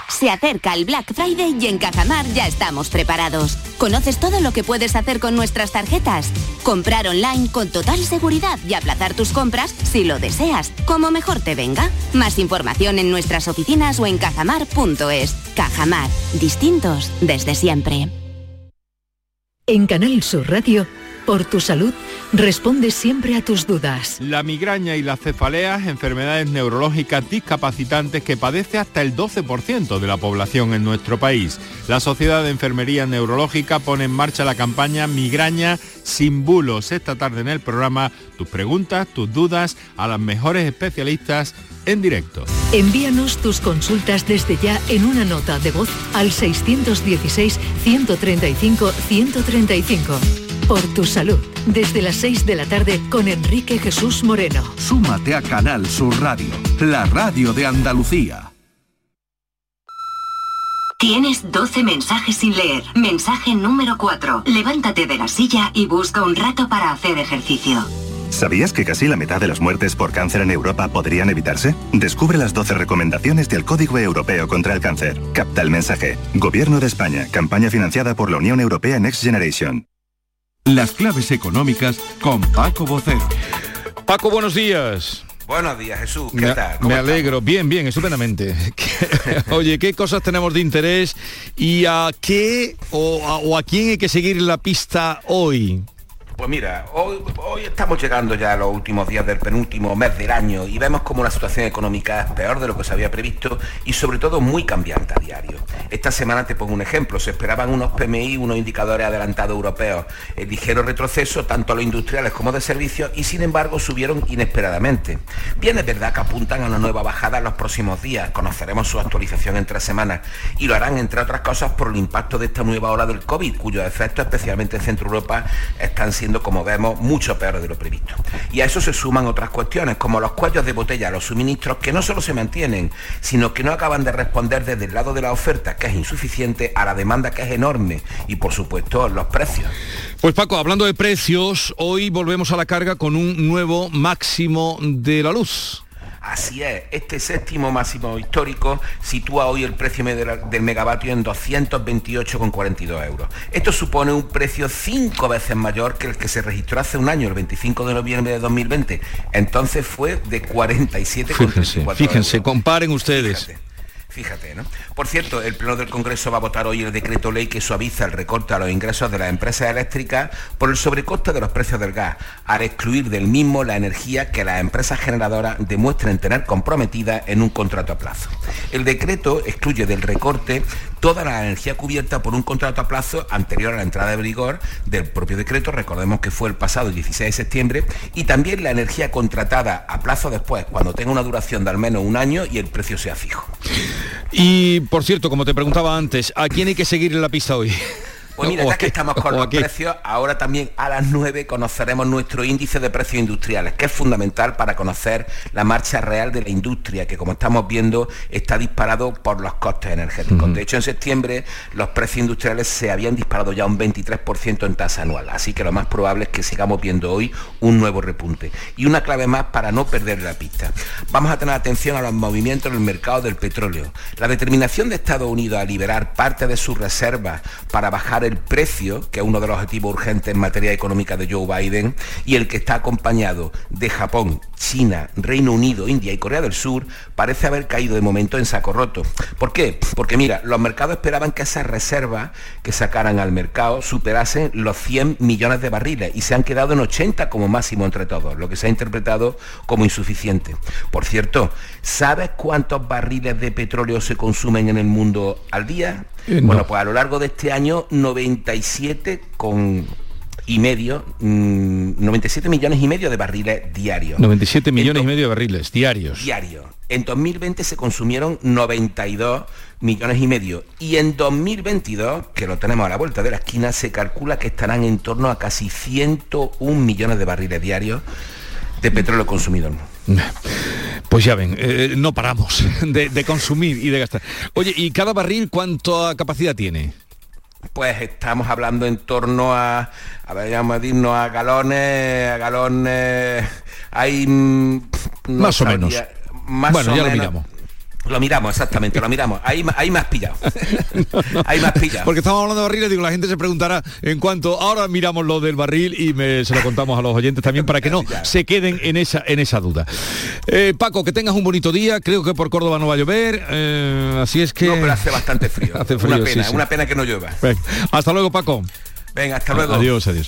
Se acerca el Black Friday y en Cajamar ya estamos preparados. ¿Conoces todo lo que puedes hacer con nuestras tarjetas? Comprar online con total seguridad y aplazar tus compras si lo deseas, como mejor te venga. Más información en nuestras oficinas o en cajamar.es. Cajamar, distintos desde siempre. En Canal Sur Radio, por tu salud, responde siempre a tus dudas. La migraña y las cefaleas, enfermedades neurológicas discapacitantes que padece hasta el 12% de la población en nuestro país. La Sociedad de Enfermería Neurológica pone en marcha la campaña Migraña sin bulos. Esta tarde en el programa, tus preguntas, tus dudas a las mejores especialistas en directo. Envíanos tus consultas desde ya en una nota de voz al 616-135-135. Por tu salud, desde las 6 de la tarde con Enrique Jesús Moreno. Súmate a Canal Sur Radio, la radio de Andalucía. Tienes 12 mensajes sin leer. Mensaje número 4. Levántate de la silla y busca un rato para hacer ejercicio. ¿Sabías que casi la mitad de las muertes por cáncer en Europa podrían evitarse? Descubre las 12 recomendaciones del Código Europeo contra el Cáncer. Capta el mensaje. Gobierno de España. Campaña financiada por la Unión Europea Next Generation. Las claves económicas con Paco Bocero. Paco, buenos días. Buenos días, Jesús. ¿Qué Me, tal? me ¿Cómo alegro, bien, bien, estupendamente. Oye, ¿qué cosas tenemos de interés y a qué o a, o a quién hay que seguir la pista hoy? Pues mira, hoy, estamos llegando ya a los últimos días del penúltimo mes del año y vemos como la situación económica es peor de lo que se había previsto y sobre todo muy cambiante a diario. Esta semana te pongo un ejemplo, se esperaban unos PMI, unos indicadores adelantados europeos, el ligero retroceso tanto a los industriales como de servicios y sin embargo subieron inesperadamente. Bien es verdad que apuntan a una nueva bajada en los próximos días, conoceremos su actualización en tres semanas y lo harán entre otras cosas por el impacto de esta nueva ola del COVID, cuyos efectos especialmente en Centro Europa están siendo, como vemos, mucho peores de lo previsto. Y a eso se suman otras cuestiones, como los cuellos de botella, los suministros que no solo se mantienen, sino que no acaban de responder desde el lado de la oferta, que es insuficiente, a la demanda, que es enorme, y por supuesto los precios. Pues Paco, hablando de precios, hoy volvemos a la carga con un nuevo máximo de la luz. Así es, este séptimo máximo histórico sitúa hoy el precio del megavatio en 228,42 euros. Esto supone un precio cinco veces mayor que el que se registró hace un año, el 25 de noviembre de 2020. Entonces fue de 47,34 Fíjense, fíjense, comparen ustedes. Fíjate, ¿no? Por cierto, el Pleno del Congreso va a votar hoy el decreto ley que suaviza el recorte a los ingresos de las empresas eléctricas por el sobrecoste de los precios del gas, al excluir del mismo la energía que las empresas generadoras demuestren tener comprometida en un contrato a plazo. El decreto excluye del recorte toda la energía cubierta por un contrato a plazo anterior a la entrada de vigor del propio decreto, recordemos que fue el pasado 16 de septiembre, y también la energía contratada a plazo después, cuando tenga una duración de al menos un año y el precio sea fijo. Y por cierto, como te preguntaba antes, ¿a quién hay que seguir en la pista hoy? Pues mira, ¿O ya que estamos con ¿O a los precios, ahora también a las 9 conoceremos nuestro índice de precios industriales, que es fundamental para conocer la marcha real de la industria, que como estamos viendo está disparado por los costes energéticos. De hecho, en septiembre los precios industriales se habían disparado ya un 23% en tasa anual, así que lo más probable es que sigamos viendo hoy un nuevo repunte. Y una clave más para no perder la pista. Vamos a tener atención a los movimientos en el mercado del petróleo. La determinación de Estados Unidos a liberar parte de sus reservas para bajar el precio, que es uno de los objetivos urgentes en materia económica de Joe Biden, y el que está acompañado de Japón, China, Reino Unido, India y Corea del Sur, parece haber caído de momento en saco roto. ¿Por qué? Porque mira, los mercados esperaban que esas reservas que sacaran al mercado superasen los 100 millones de barriles y se han quedado en 80 como máximo entre todos, lo que se ha interpretado como insuficiente. Por cierto, ¿sabes cuántos barriles de petróleo se consumen en el mundo al día? Eh, no. Bueno, pues a lo largo de este año 97 con y medio, mm, 97 millones y medio de barriles diarios. 97 millones y medio de barriles diarios. Diario. En 2020 se consumieron 92 millones y medio. Y en 2022, que lo tenemos a la vuelta de la esquina, se calcula que estarán en torno a casi 101 millones de barriles diarios de petróleo consumido. Pues ya ven, eh, no paramos de, de consumir y de gastar. Oye, ¿y cada barril cuánta capacidad tiene? pues estamos hablando en torno a, a ver, vamos a irnos a galones, a galones, hay... mm, no Más o menos. Más Bueno, o ya lo miramos. Lo miramos, exactamente, lo miramos. Ahí, ahí me has pillado. Ahí me has pillado. Porque estamos hablando de barriles, digo, la gente se preguntará en cuanto ahora miramos lo del barril y me- se lo contamos a los oyentes también para que no se queden en esa en esa duda. Eh, Paco, que tengas un bonito día, creo que por Córdoba no va a llover, eh, así es que No, pero hace bastante frío. Hace frío, una sí, pena, sí. una pena que no llueva. Venga, hasta luego, Paco. Venga, hasta luego. Adiós, adiós.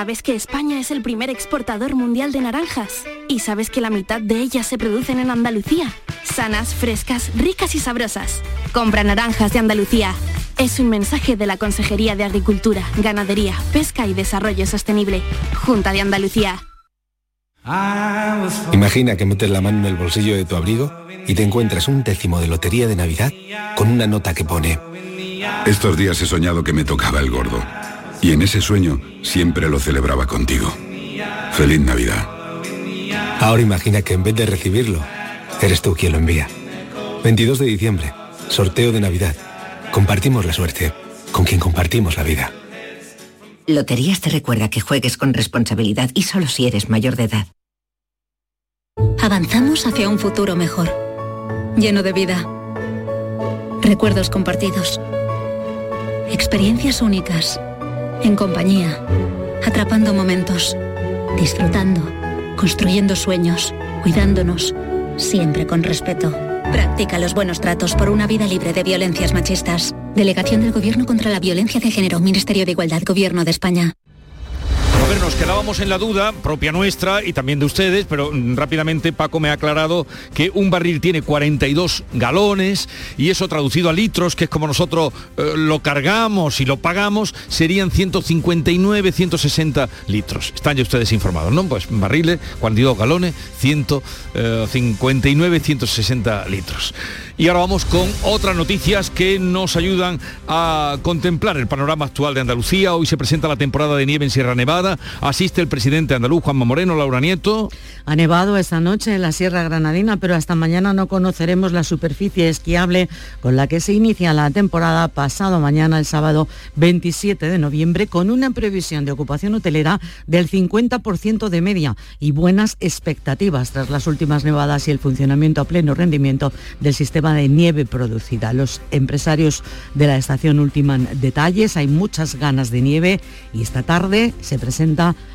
¿Sabes que España es el primer exportador mundial de naranjas? ¿Y sabes que la mitad de ellas se producen en Andalucía? Sanas, frescas, ricas y sabrosas. Compra naranjas de Andalucía. Es un mensaje de la Consejería de Agricultura, Ganadería, Pesca y Desarrollo Sostenible. Junta de Andalucía. Imagina que metes la mano en el bolsillo de tu abrigo y te encuentras un décimo de lotería de Navidad con una nota que pone Estos días he soñado que me tocaba el gordo. Y en ese sueño siempre lo celebraba contigo. Feliz Navidad. Ahora imagina que en vez de recibirlo, eres tú quien lo envía. 22 de diciembre, sorteo de Navidad. Compartimos la suerte con quien compartimos la vida. Loterías te recuerda que juegues con responsabilidad y solo si eres mayor de edad. Avanzamos hacia un futuro mejor, lleno de vida, recuerdos compartidos, experiencias únicas, en compañía, atrapando momentos, disfrutando, construyendo sueños, cuidándonos, siempre con respeto. Practica los buenos tratos por una vida libre de violencias machistas. Delegación del Gobierno contra la Violencia de Género, Ministerio de Igualdad, Gobierno de España. Ver, nos quedábamos en la duda, propia nuestra y también de ustedes, pero mm, rápidamente Paco me ha aclarado que un barril tiene 42 galones y eso traducido a litros, que es como nosotros eh, lo cargamos y lo pagamos, serían 159, 160 litros. Están ya ustedes informados, ¿no? Pues barriles, 42 galones, 159, 160 litros. Y ahora vamos con otras noticias que nos ayudan a contemplar el panorama actual de Andalucía. Hoy se presenta la temporada de nieve en Sierra Nevada. Asiste el presidente andaluz Juanma Moreno, Laura Nieto. Ha nevado esta noche en la Sierra Granadina, pero hasta mañana no conoceremos la superficie esquiable con la que se inicia la temporada pasado mañana, el sábado 27 de noviembre, con una previsión de ocupación hotelera del 50% de media y buenas expectativas tras las últimas nevadas y el funcionamiento a pleno rendimiento del sistema de nieve producida. Los empresarios de la estación ultiman detalles, hay muchas ganas de nieve y esta tarde se presenta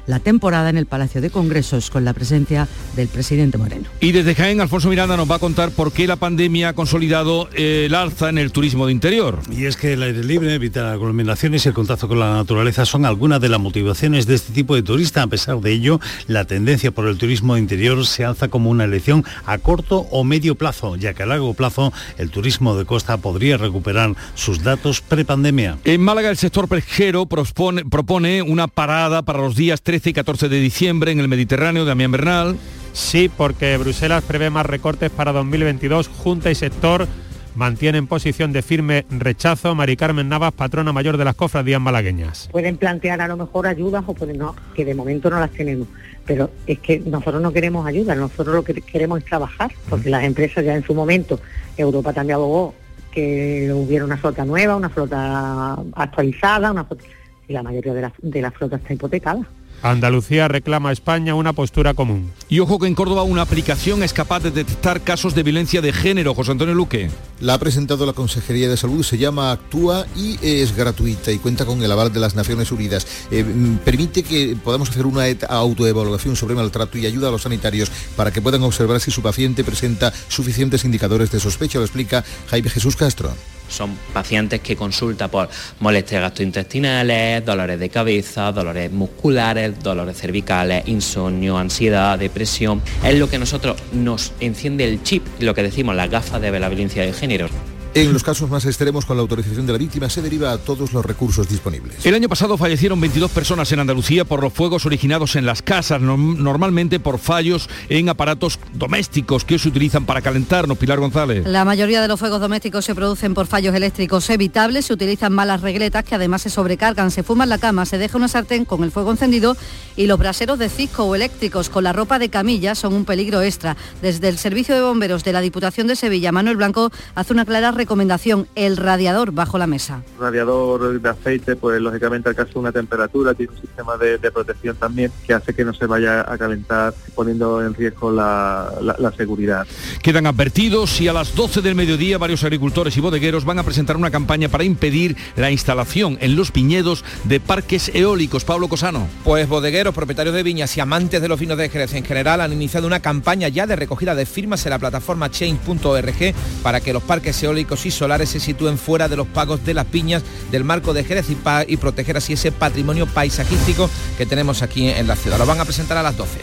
la temporada en el Palacio de Congresos con la presencia del presidente Moreno. Y desde Jaén, Alfonso Miranda nos va a contar por qué la pandemia ha consolidado eh, el alza en el turismo de interior. Y es que el aire libre, evitar aglomeraciones y el contacto con la naturaleza son algunas de las motivaciones de este tipo de turista. A pesar de ello, la tendencia por el turismo de interior se alza como una elección a corto o medio plazo, ya que a largo plazo el turismo de costa podría recuperar sus datos prepandemia. En Málaga el sector pesquero propone, propone una parada para los días 13 y 14 de diciembre en el Mediterráneo, Damián Bernal. Sí, porque Bruselas prevé más recortes para 2022. Junta y sector mantienen posición de firme rechazo. Mari Carmen Navas, patrona mayor de las cofradías malagueñas. Pueden plantear a lo mejor ayudas o pueden no, que de momento no las tenemos. Pero es que nosotros no queremos ayuda, nosotros lo que queremos es trabajar, porque las empresas ya en su momento, Europa también abogó que hubiera una flota nueva, una flota actualizada, una flota- y la mayoría de la, de la flota está hipotecada. Andalucía reclama a España una postura común. Y ojo que en Córdoba una aplicación es capaz de detectar casos de violencia de género. José Antonio Luque. La ha presentado la Consejería de Salud, se llama Actúa y es gratuita y cuenta con el aval de las Naciones Unidas. Eh, mm, permite que podamos hacer una autoevaluación sobre maltrato y ayuda a los sanitarios para que puedan observar si su paciente presenta suficientes indicadores de sospecha, lo explica Jaime Jesús Castro. Son pacientes que consulta por molestias gastrointestinales, dolores de cabeza, dolores musculares, dolores cervicales, insomnio, ansiedad, depresión. Es lo que nosotros nos enciende el chip, lo que decimos las gafas de violencia de género. En los casos más extremos, con la autorización de la víctima, se deriva a todos los recursos disponibles. El año pasado fallecieron 22 personas en Andalucía por los fuegos originados en las casas, normalmente por fallos en aparatos domésticos que se utilizan para calentarnos. Pilar González. La mayoría de los fuegos domésticos se producen por fallos eléctricos evitables, se utilizan malas regletas que además se sobrecargan, se fuman la cama, se deja una sartén con el fuego encendido y los braseros de cisco o eléctricos con la ropa de camilla son un peligro extra. Desde el Servicio de Bomberos de la Diputación de Sevilla, Manuel Blanco hace una clara recomendación, el radiador bajo la mesa. Radiador de aceite, pues lógicamente al caso de una temperatura, tiene un sistema de, protección también que hace que no se vaya a calentar poniendo en riesgo la, la seguridad. Quedan advertidos y a las 12 del mediodía varios agricultores y bodegueros van a presentar una campaña para impedir la instalación en los viñedos de parques eólicos. Pablo Cosano. Pues bodegueros, propietarios de viñas y amantes de los vinos de Jerez en general han iniciado una campaña ya de recogida de firmas en la plataforma change.org para que los parques eólicos y solares se sitúen fuera de los pagos de las piñas del marco de Jerez y, y proteger así ese patrimonio paisajístico que tenemos aquí en la ciudad. Lo van a presentar a las 12.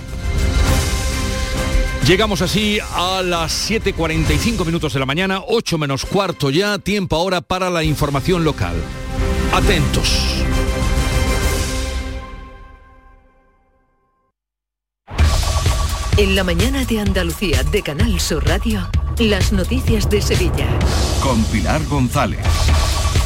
Llegamos así a las 7.45 minutos de la mañana, 8 menos cuarto ya, tiempo ahora para la información local. Atentos. En la mañana de Andalucía de Canal Sur Radio, las noticias de Sevilla. Con Pilar González.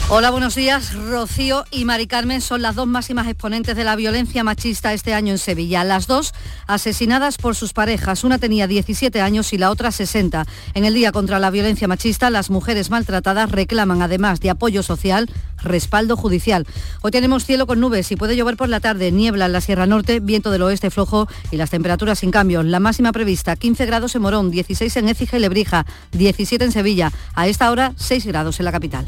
Hola, buenos días. Rocío y Mari Carmen son las dos máximas exponentes de la violencia machista este año en Sevilla. Las dos asesinadas por sus parejas. Una tenía 17 años y la otra 60. En el Día contra la Violencia Machista, las mujeres maltratadas reclaman, además de apoyo social, respaldo judicial. Hoy tenemos cielo con nubes y puede llover por la tarde, niebla en la Sierra Norte, viento del oeste flojo y las temperaturas sin cambios. La máxima prevista, 15 grados en Morón, 16 en Écija y Lebrija, 17 en Sevilla. A esta hora, 6 grados en la capital.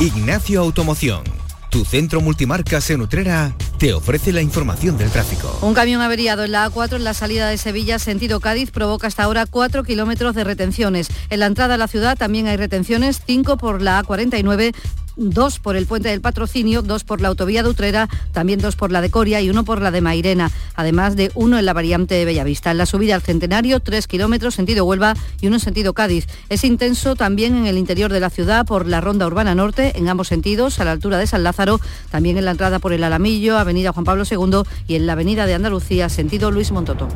Ignacio Automoción. Tu centro multimarcas en Utrera te ofrece la información del tráfico. Un camión averiado en la A4 en la salida de Sevilla, sentido Cádiz, provoca hasta ahora 4 kilómetros de retenciones. En la entrada a la ciudad también hay retenciones, 5 por la A49 dos por el puente del patrocinio, dos por la autovía de Utrera, también dos por la de Coria y uno por la de Mairena, además de uno en la variante de Bellavista. En la subida al Centenario, tres kilómetros sentido Huelva y uno en sentido Cádiz. Es intenso también en el interior de la ciudad por la Ronda Urbana Norte, en ambos sentidos, a la altura de San Lázaro, también en la entrada por el Alamillo, Avenida Juan Pablo II y en la Avenida de Andalucía, sentido Luis Montoto.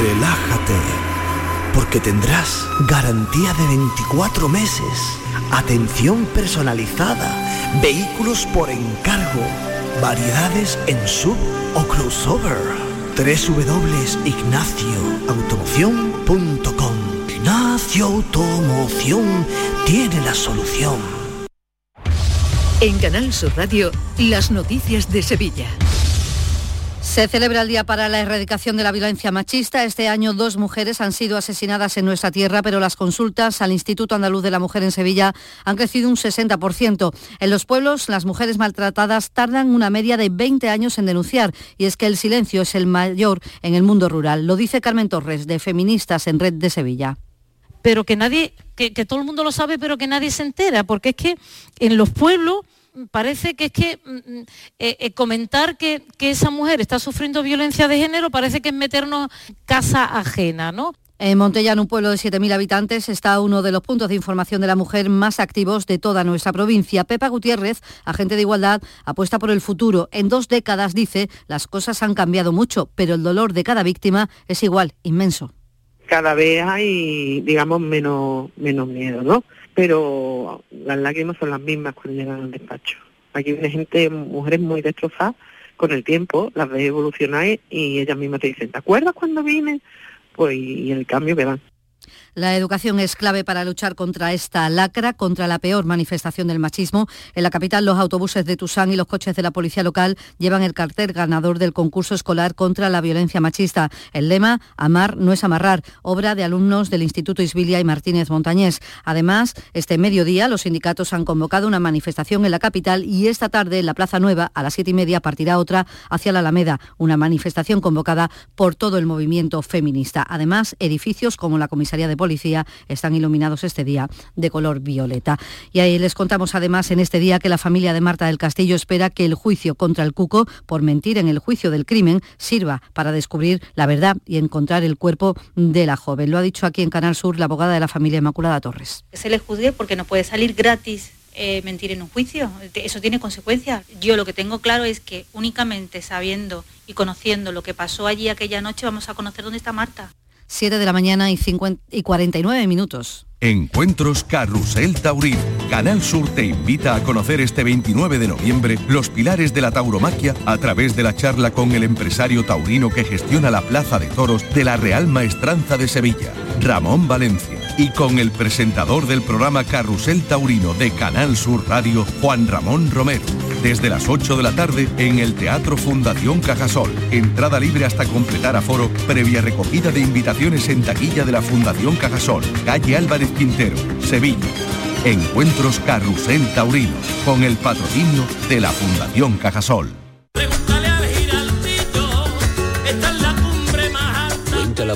Relájate, porque tendrás garantía de 24 meses atención personalizada, vehículos por encargo, variedades en sub o crossover. www.ignacioautomoción.com Ignacio Automoción tiene la solución. En Canal Sur Radio, las noticias de Sevilla. Se celebra el Día para la Erradicación de la Violencia Machista. Este año dos mujeres han sido asesinadas en nuestra tierra, pero las consultas al Instituto Andaluz de la Mujer en Sevilla han crecido un 60%. En los pueblos, las mujeres maltratadas tardan una media de 20 años en denunciar y es que el silencio es el mayor en el mundo rural. Lo dice Carmen Torres, de Feministas en Red de Sevilla pero que nadie, que, todo el mundo lo sabe, pero que nadie se entera, porque es que en los pueblos parece que es que mm, mm, eh, eh, comentar que, que, esa mujer está sufriendo violencia de género parece que es meternos casa ajena, ¿no? En Montellano, un pueblo de 7.000 habitantes, está uno de los puntos de información de la mujer más activos de toda nuestra provincia. Pepa Gutiérrez, agente de igualdad, apuesta por el futuro. En dos décadas, dice, las cosas han cambiado mucho, pero el dolor de cada víctima es igual, inmenso. Cada vez hay, digamos, menos, menos miedo, ¿no? Pero las lágrimas son las mismas cuando llegan al despacho. Aquí viene gente, mujeres muy destrozadas con el tiempo, las ves evolucionar y ellas mismas te dicen, ¿te acuerdas cuando vine? Pues y el cambio que dan. La educación es clave para luchar contra esta lacra, contra la peor manifestación del machismo. En la capital, los autobuses de Tusán y los coches de la policía local llevan el cartel ganador del concurso escolar contra la violencia machista. El lema, Amar no es amarrar, obra de alumnos del Instituto Isbilia y Martínez Montañés. Además, este mediodía, los sindicatos han convocado una manifestación en la capital y esta tarde en la Plaza Nueva, a las siete y media, partirá otra hacia la Alameda, una manifestación convocada por todo el movimiento feminista. Además, edificios como la Comisaría de policía están iluminados este día de color violeta. Y ahí les contamos además en este día que la familia de Marta del Castillo espera que el juicio contra el Cuco por mentir en el juicio del crimen sirva para descubrir la verdad y encontrar el cuerpo de la joven. Lo ha dicho aquí en Canal Sur la abogada de la familia Inmaculada Torres. Se le juzgue porque no puede salir gratis eh, mentir en un juicio. Eso tiene consecuencias. Yo lo que tengo claro es que únicamente sabiendo y conociendo lo que pasó allí aquella noche vamos a conocer dónde está Marta. 7 de la mañana y, 50 y 49 minutos. Encuentros Carrusel Taurino. Canal Sur te invita a conocer este 29 de noviembre los pilares de la tauromaquia a través de la charla con el empresario taurino que gestiona la Plaza de Toros de la Real Maestranza de Sevilla, Ramón Valencia, y con el presentador del programa Carrusel Taurino de Canal Sur Radio, Juan Ramón Romero. Desde las 8 de la tarde en el Teatro Fundación Cajasol. Entrada libre hasta completar aforo, previa recogida de invitaciones en taquilla de la Fundación Cajasol, calle Álvarez Quintero, Sevilla. Encuentros Carrusel Taurino, con el patrocinio de la Fundación Cajasol.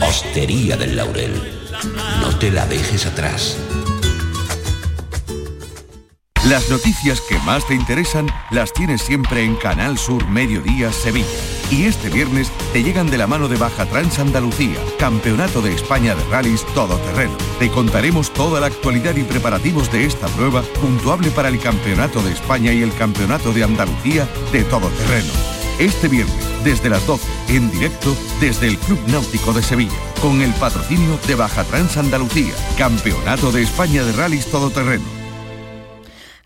Hostería del Laurel, no te la dejes atrás. Las noticias que más te interesan las tienes siempre en Canal Sur Mediodía Sevilla. Y este viernes te llegan de la mano de Baja Trans Andalucía, Campeonato de España de Rallys Todoterreno. Te contaremos toda la actualidad y preparativos de esta prueba, puntuable para el Campeonato de España y el Campeonato de Andalucía de Todoterreno. Este viernes, desde las 12, en directo desde el Club Náutico de Sevilla, con el patrocinio de Baja Trans Andalucía, Campeonato de España de Rallys Todoterreno.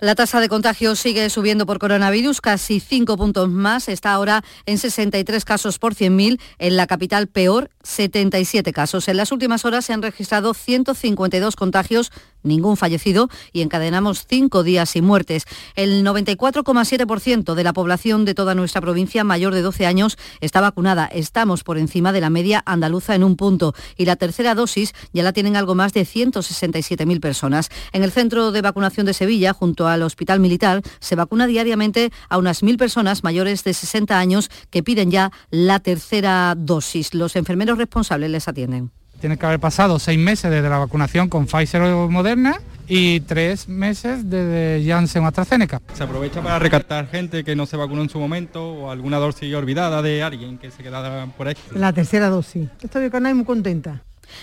La tasa de contagio sigue subiendo por coronavirus, casi 5 puntos más. Está ahora en 63 casos por 100.000. En la capital peor, 77 casos. En las últimas horas se han registrado 152 contagios, ningún fallecido y encadenamos cinco días sin muertes. El 94,7% de la población de toda nuestra provincia mayor de 12 años está vacunada. Estamos por encima de la media andaluza en un punto y la tercera dosis ya la tienen algo más de 167.000 personas. En el centro de vacunación de Sevilla, junto al Hospital Militar, se vacuna diariamente a unas mil personas mayores de 60 años que piden ya la tercera dosis. Los enfermeros responsables les atienden. Tiene que haber pasado seis meses desde la vacunación con Pfizer o Moderna y tres meses desde Janssen o AstraZeneca. Se aprovecha para recaptar gente que no se vacunó en su momento o alguna dosis olvidada de alguien que se quedara por ahí. La tercera dosis. Estoy con muy contenta.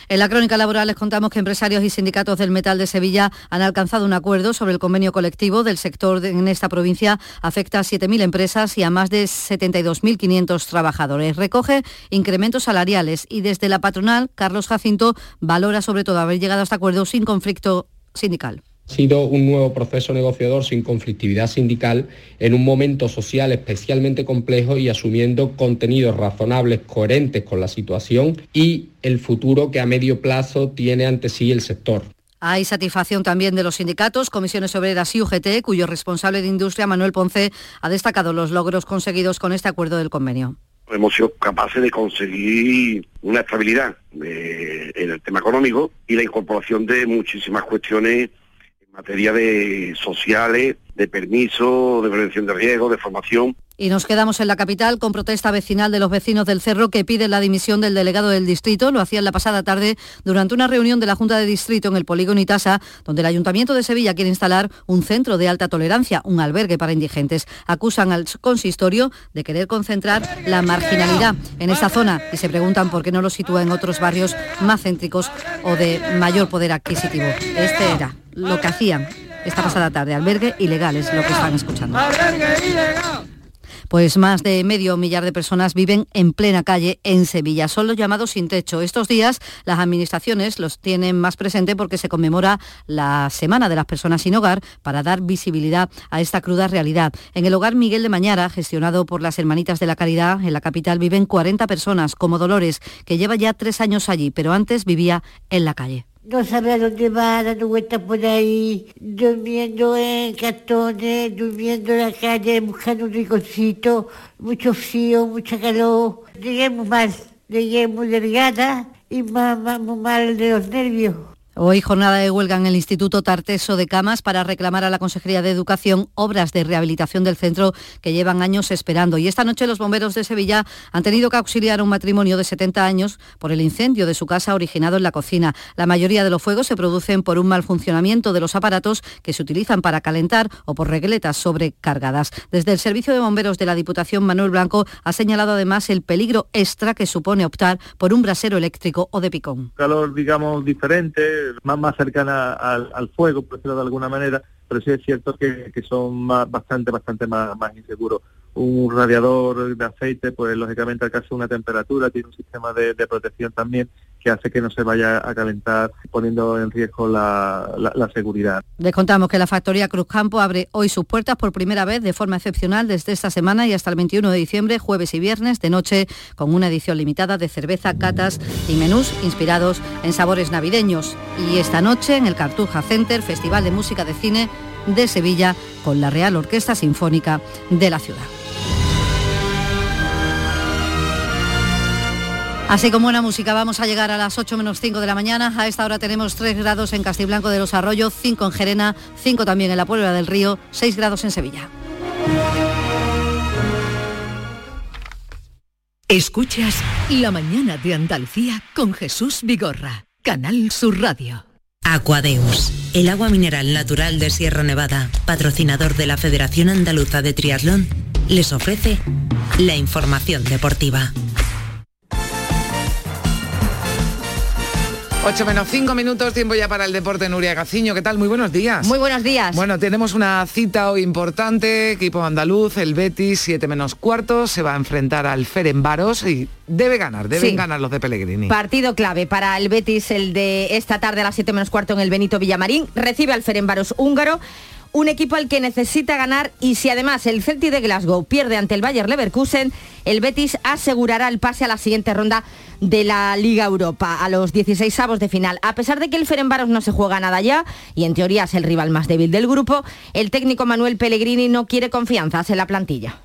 En la crónica laboral les contamos que empresarios y sindicatos del metal de Sevilla han alcanzado un acuerdo sobre el convenio colectivo del sector en esta provincia. Afecta a 7.000 empresas y a más de 72.500 trabajadores. Recoge incrementos salariales y desde la patronal, Carlos Jacinto valora sobre todo haber llegado a este acuerdo sin conflicto sindical sido un nuevo proceso negociador sin conflictividad sindical en un momento social especialmente complejo y asumiendo contenidos razonables, coherentes con la situación y el futuro que a medio plazo tiene ante sí el sector. Hay satisfacción también de los sindicatos, comisiones obreras y UGT, cuyo responsable de industria, Manuel Ponce, ha destacado los logros conseguidos con este acuerdo del convenio hemos sido capaces de conseguir una estabilidad en el tema económico y la incorporación de muchísimas cuestiones materia de sociales, de permiso, de prevención de riesgo, de formación. Y nos quedamos en la capital con protesta vecinal de los vecinos del Cerro que piden la dimisión del delegado del distrito. Lo hacían la pasada tarde durante una reunión de la Junta de Distrito en el polígono Itasa, donde el Ayuntamiento de Sevilla quiere instalar un centro de alta tolerancia, un albergue para indigentes. Acusan al consistorio de querer concentrar la marginalidad en esta zona y se preguntan por qué no lo sitúa en otros barrios más céntricos o de mayor poder adquisitivo. Este era lo que hacían esta pasada tarde, albergue ilegal es lo que están escuchando. Pues más de medio millar de personas viven en plena calle en Sevilla. Son los llamados sin techo. Estos días las administraciones los tienen más presente porque se conmemora la Semana de las Personas sin Hogar para dar visibilidad a esta cruda realidad. En el hogar Miguel de Mañara, gestionado por las Hermanitas de la Caridad, en la capital viven 40 personas, como Dolores, que lleva ya tres años allí, pero antes vivía en la calle. No sabe a dónde va, dando vueltas por ahí, durmiendo en cartones, durmiendo en la calle, buscando un rinconcito, mucho frío, mucha calor. Llegué muy mal, llegué muy delgada y más, más, muy mal de los nervios. Hoy jornada de huelga en el Instituto Tarteso de Camas para reclamar a la Consejería de Educación obras de rehabilitación del centro que llevan años esperando. Y esta noche los bomberos de Sevilla han tenido que auxiliar a un matrimonio de 70 años por el incendio de su casa originado en la cocina. La mayoría de los fuegos se producen por un mal funcionamiento de los aparatos que se utilizan para calentar o por regletas sobrecargadas. Desde el Servicio de Bomberos de la Diputación, Manuel Blanco ha señalado además el peligro extra que supone optar por un brasero eléctrico o de picón. Calor, digamos, diferente más, más cercana al, fuego, por decirlo de alguna manera, pero sí es cierto que, que son más, bastante, bastante más, más inseguros. Un radiador de aceite, pues lógicamente alcanza una temperatura, tiene un sistema de, protección también que hace que no se vaya a calentar poniendo en riesgo la, la, la, seguridad. Les contamos que la factoría Cruzcampo abre hoy sus puertas por primera vez de forma excepcional desde esta semana y hasta el 21 de diciembre, jueves y viernes de noche, con una edición limitada de cerveza, catas y menús inspirados en sabores navideños. Y esta noche en el Cartuja Center, Festival de Música de Cine de Sevilla, con la Real Orquesta Sinfónica de la ciudad. Así como buena música, vamos a llegar a las 8 menos 5 de la mañana. A esta hora tenemos 3 grados en Castiblanco de los Arroyos, 5 en Gerena, 5 también en la Puebla del Río, 6 grados en Sevilla. Escuchas La mañana de Andalucía con Jesús Vigorra, Canal Sur Radio. Aquadeus, el agua mineral natural de Sierra Nevada, patrocinador de la Federación Andaluza de Triatlón, les ofrece la información deportiva. 8 menos 5 minutos, tiempo ya para el deporte Nuria Gaciño. ¿Qué tal? Muy buenos días. Muy buenos días. Bueno, tenemos una cita hoy importante. Equipo andaluz, el Betis, 7 menos cuartos, se va a enfrentar al Ferenbaros y debe ganar, deben sí. ganar los de Pellegrini. Partido clave para el Betis, el de esta tarde a las 7 menos cuarto en el Benito Villamarín. Recibe al Ferenbaros húngaro un equipo al que necesita ganar y si además el Celtic de Glasgow pierde ante el Bayer Leverkusen, el Betis asegurará el pase a la siguiente ronda de la Liga Europa, a los 16 avos de final. A pesar de que el Ferenbaros no se juega nada ya y en teoría es el rival más débil del grupo, el técnico Manuel Pellegrini no quiere confianzas en la plantilla.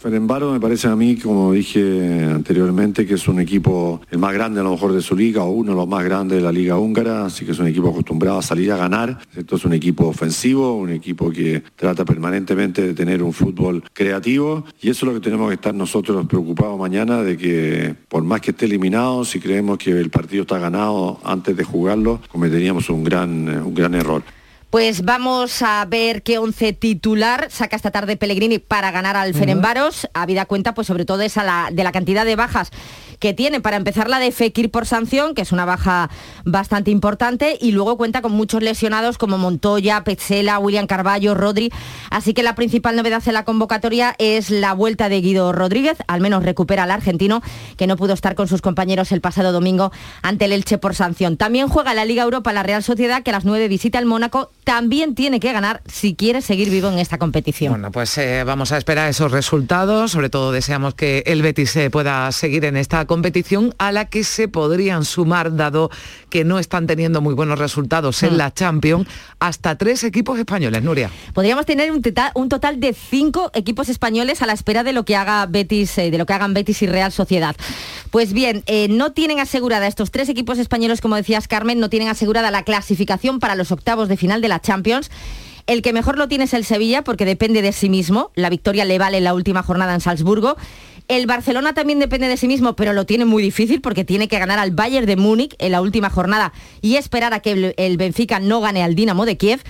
Ferenbaro me parece a mí, como dije anteriormente, que es un equipo el más grande a lo mejor de su liga o uno de los más grandes de la liga húngara, así que es un equipo acostumbrado a salir a ganar. Esto es un equipo ofensivo, un equipo que trata permanentemente de tener un fútbol creativo y eso es lo que tenemos que estar nosotros preocupados mañana de que por más que esté eliminado, si creemos que el partido está ganado antes de jugarlo, cometeríamos un gran, un gran error. Pues vamos a ver qué once titular saca esta tarde Pellegrini para ganar al Ferenbaros, habida cuenta pues sobre todo esa la, de la cantidad de bajas que tiene para empezar la de Fekir por sanción, que es una baja bastante importante, y luego cuenta con muchos lesionados como Montoya, Petzela, William Carballo, Rodri. Así que la principal novedad en la convocatoria es la vuelta de Guido Rodríguez, al menos recupera al argentino, que no pudo estar con sus compañeros el pasado domingo ante el Elche por sanción. También juega la Liga Europa la Real Sociedad, que a las 9 visita el Mónaco. También tiene que ganar si quiere seguir vivo en esta competición. Bueno, pues eh, vamos a esperar esos resultados. Sobre todo deseamos que el Betis se pueda seguir en esta competición a la que se podrían sumar, dado que no están teniendo muy buenos resultados en mm. la Champions, hasta tres equipos españoles, Nuria. Podríamos tener un, total, un total de cinco equipos españoles a la espera de lo que haga Betis, eh, de lo que hagan Betis y Real Sociedad. Pues bien, eh, no tienen asegurada estos tres equipos españoles, como decías Carmen, no tienen asegurada la clasificación para los octavos de final de la Champions. El que mejor lo tiene es el Sevilla porque depende de sí mismo. La victoria le vale la última jornada en Salzburgo. El Barcelona también depende de sí mismo, pero lo tiene muy difícil porque tiene que ganar al Bayern de Múnich en la última jornada y esperar a que el Benfica no gane al Dinamo de Kiev.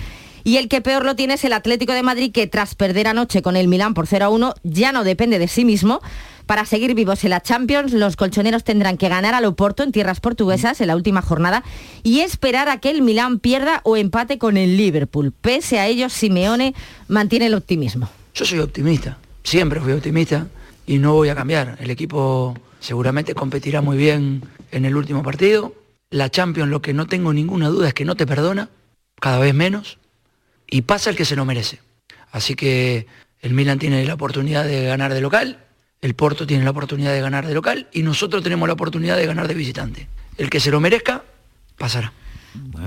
Y el que peor lo tiene es el Atlético de Madrid, que tras perder anoche con el Milán por 0 a 1, ya no depende de sí mismo. Para seguir vivos en la Champions, los colchoneros tendrán que ganar al Oporto en tierras portuguesas en la última jornada y esperar a que el Milán pierda o empate con el Liverpool. Pese a ello, Simeone mantiene el optimismo. Yo soy optimista, siempre fui optimista y no voy a cambiar. El equipo seguramente competirá muy bien en el último partido. La Champions, lo que no tengo ninguna duda es que no te perdona, cada vez menos, y pasa el que se lo merece. Así que el Milan tiene la oportunidad de ganar de local, el Porto tiene la oportunidad de ganar de local y nosotros tenemos la oportunidad de ganar de visitante. El que se lo merezca pasará.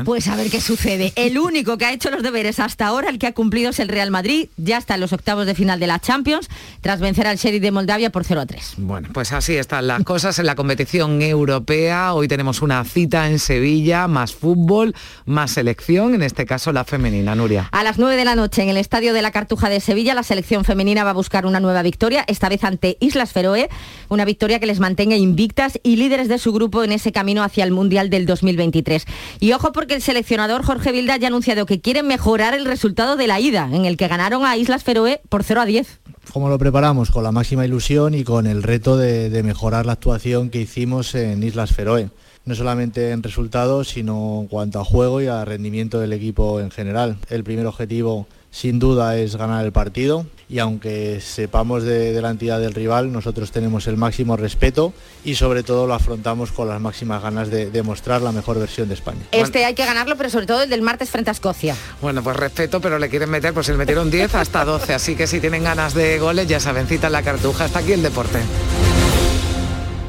Pues a ver qué sucede. El único que ha hecho los deberes hasta ahora, el que ha cumplido es el Real Madrid, ya está en los octavos de final de la Champions, tras vencer al Sheriff de Moldavia por 0 a 3. Bueno, pues así están las cosas en la competición europea. Hoy tenemos una cita en Sevilla, más fútbol, más selección, en este caso la femenina, Nuria. A las 9 de la noche en el Estadio de la Cartuja de Sevilla, la selección femenina va a buscar una nueva victoria, esta vez ante Islas Feroe, una victoria que les mantenga invictas y líderes de su grupo en ese camino hacia el Mundial del 2023. Y ojo porque el seleccionador Jorge Vilda ya ha anunciado que quiere mejorar el resultado de la ida, en el que ganaron a Islas Feroe por 0 a 10. ¿Cómo lo preparamos? Con la máxima ilusión y con el reto de, mejorar la actuación que hicimos en Islas Feroe no solamente en resultados, sino en cuanto a juego y a rendimiento del equipo en general. El primer objetivo sin duda es ganar el partido y aunque sepamos de, de, la entidad del rival, nosotros tenemos el máximo respeto y sobre todo lo afrontamos con las máximas ganas de, de mostrar la mejor versión de España. Este hay que ganarlo, pero sobre todo el del martes frente a Escocia. Bueno, pues respeto, pero le quieren meter, pues se le metieron 10 hasta 12, así que si tienen ganas de goles ya saben, cita en la cartuja. Hasta aquí el deporte.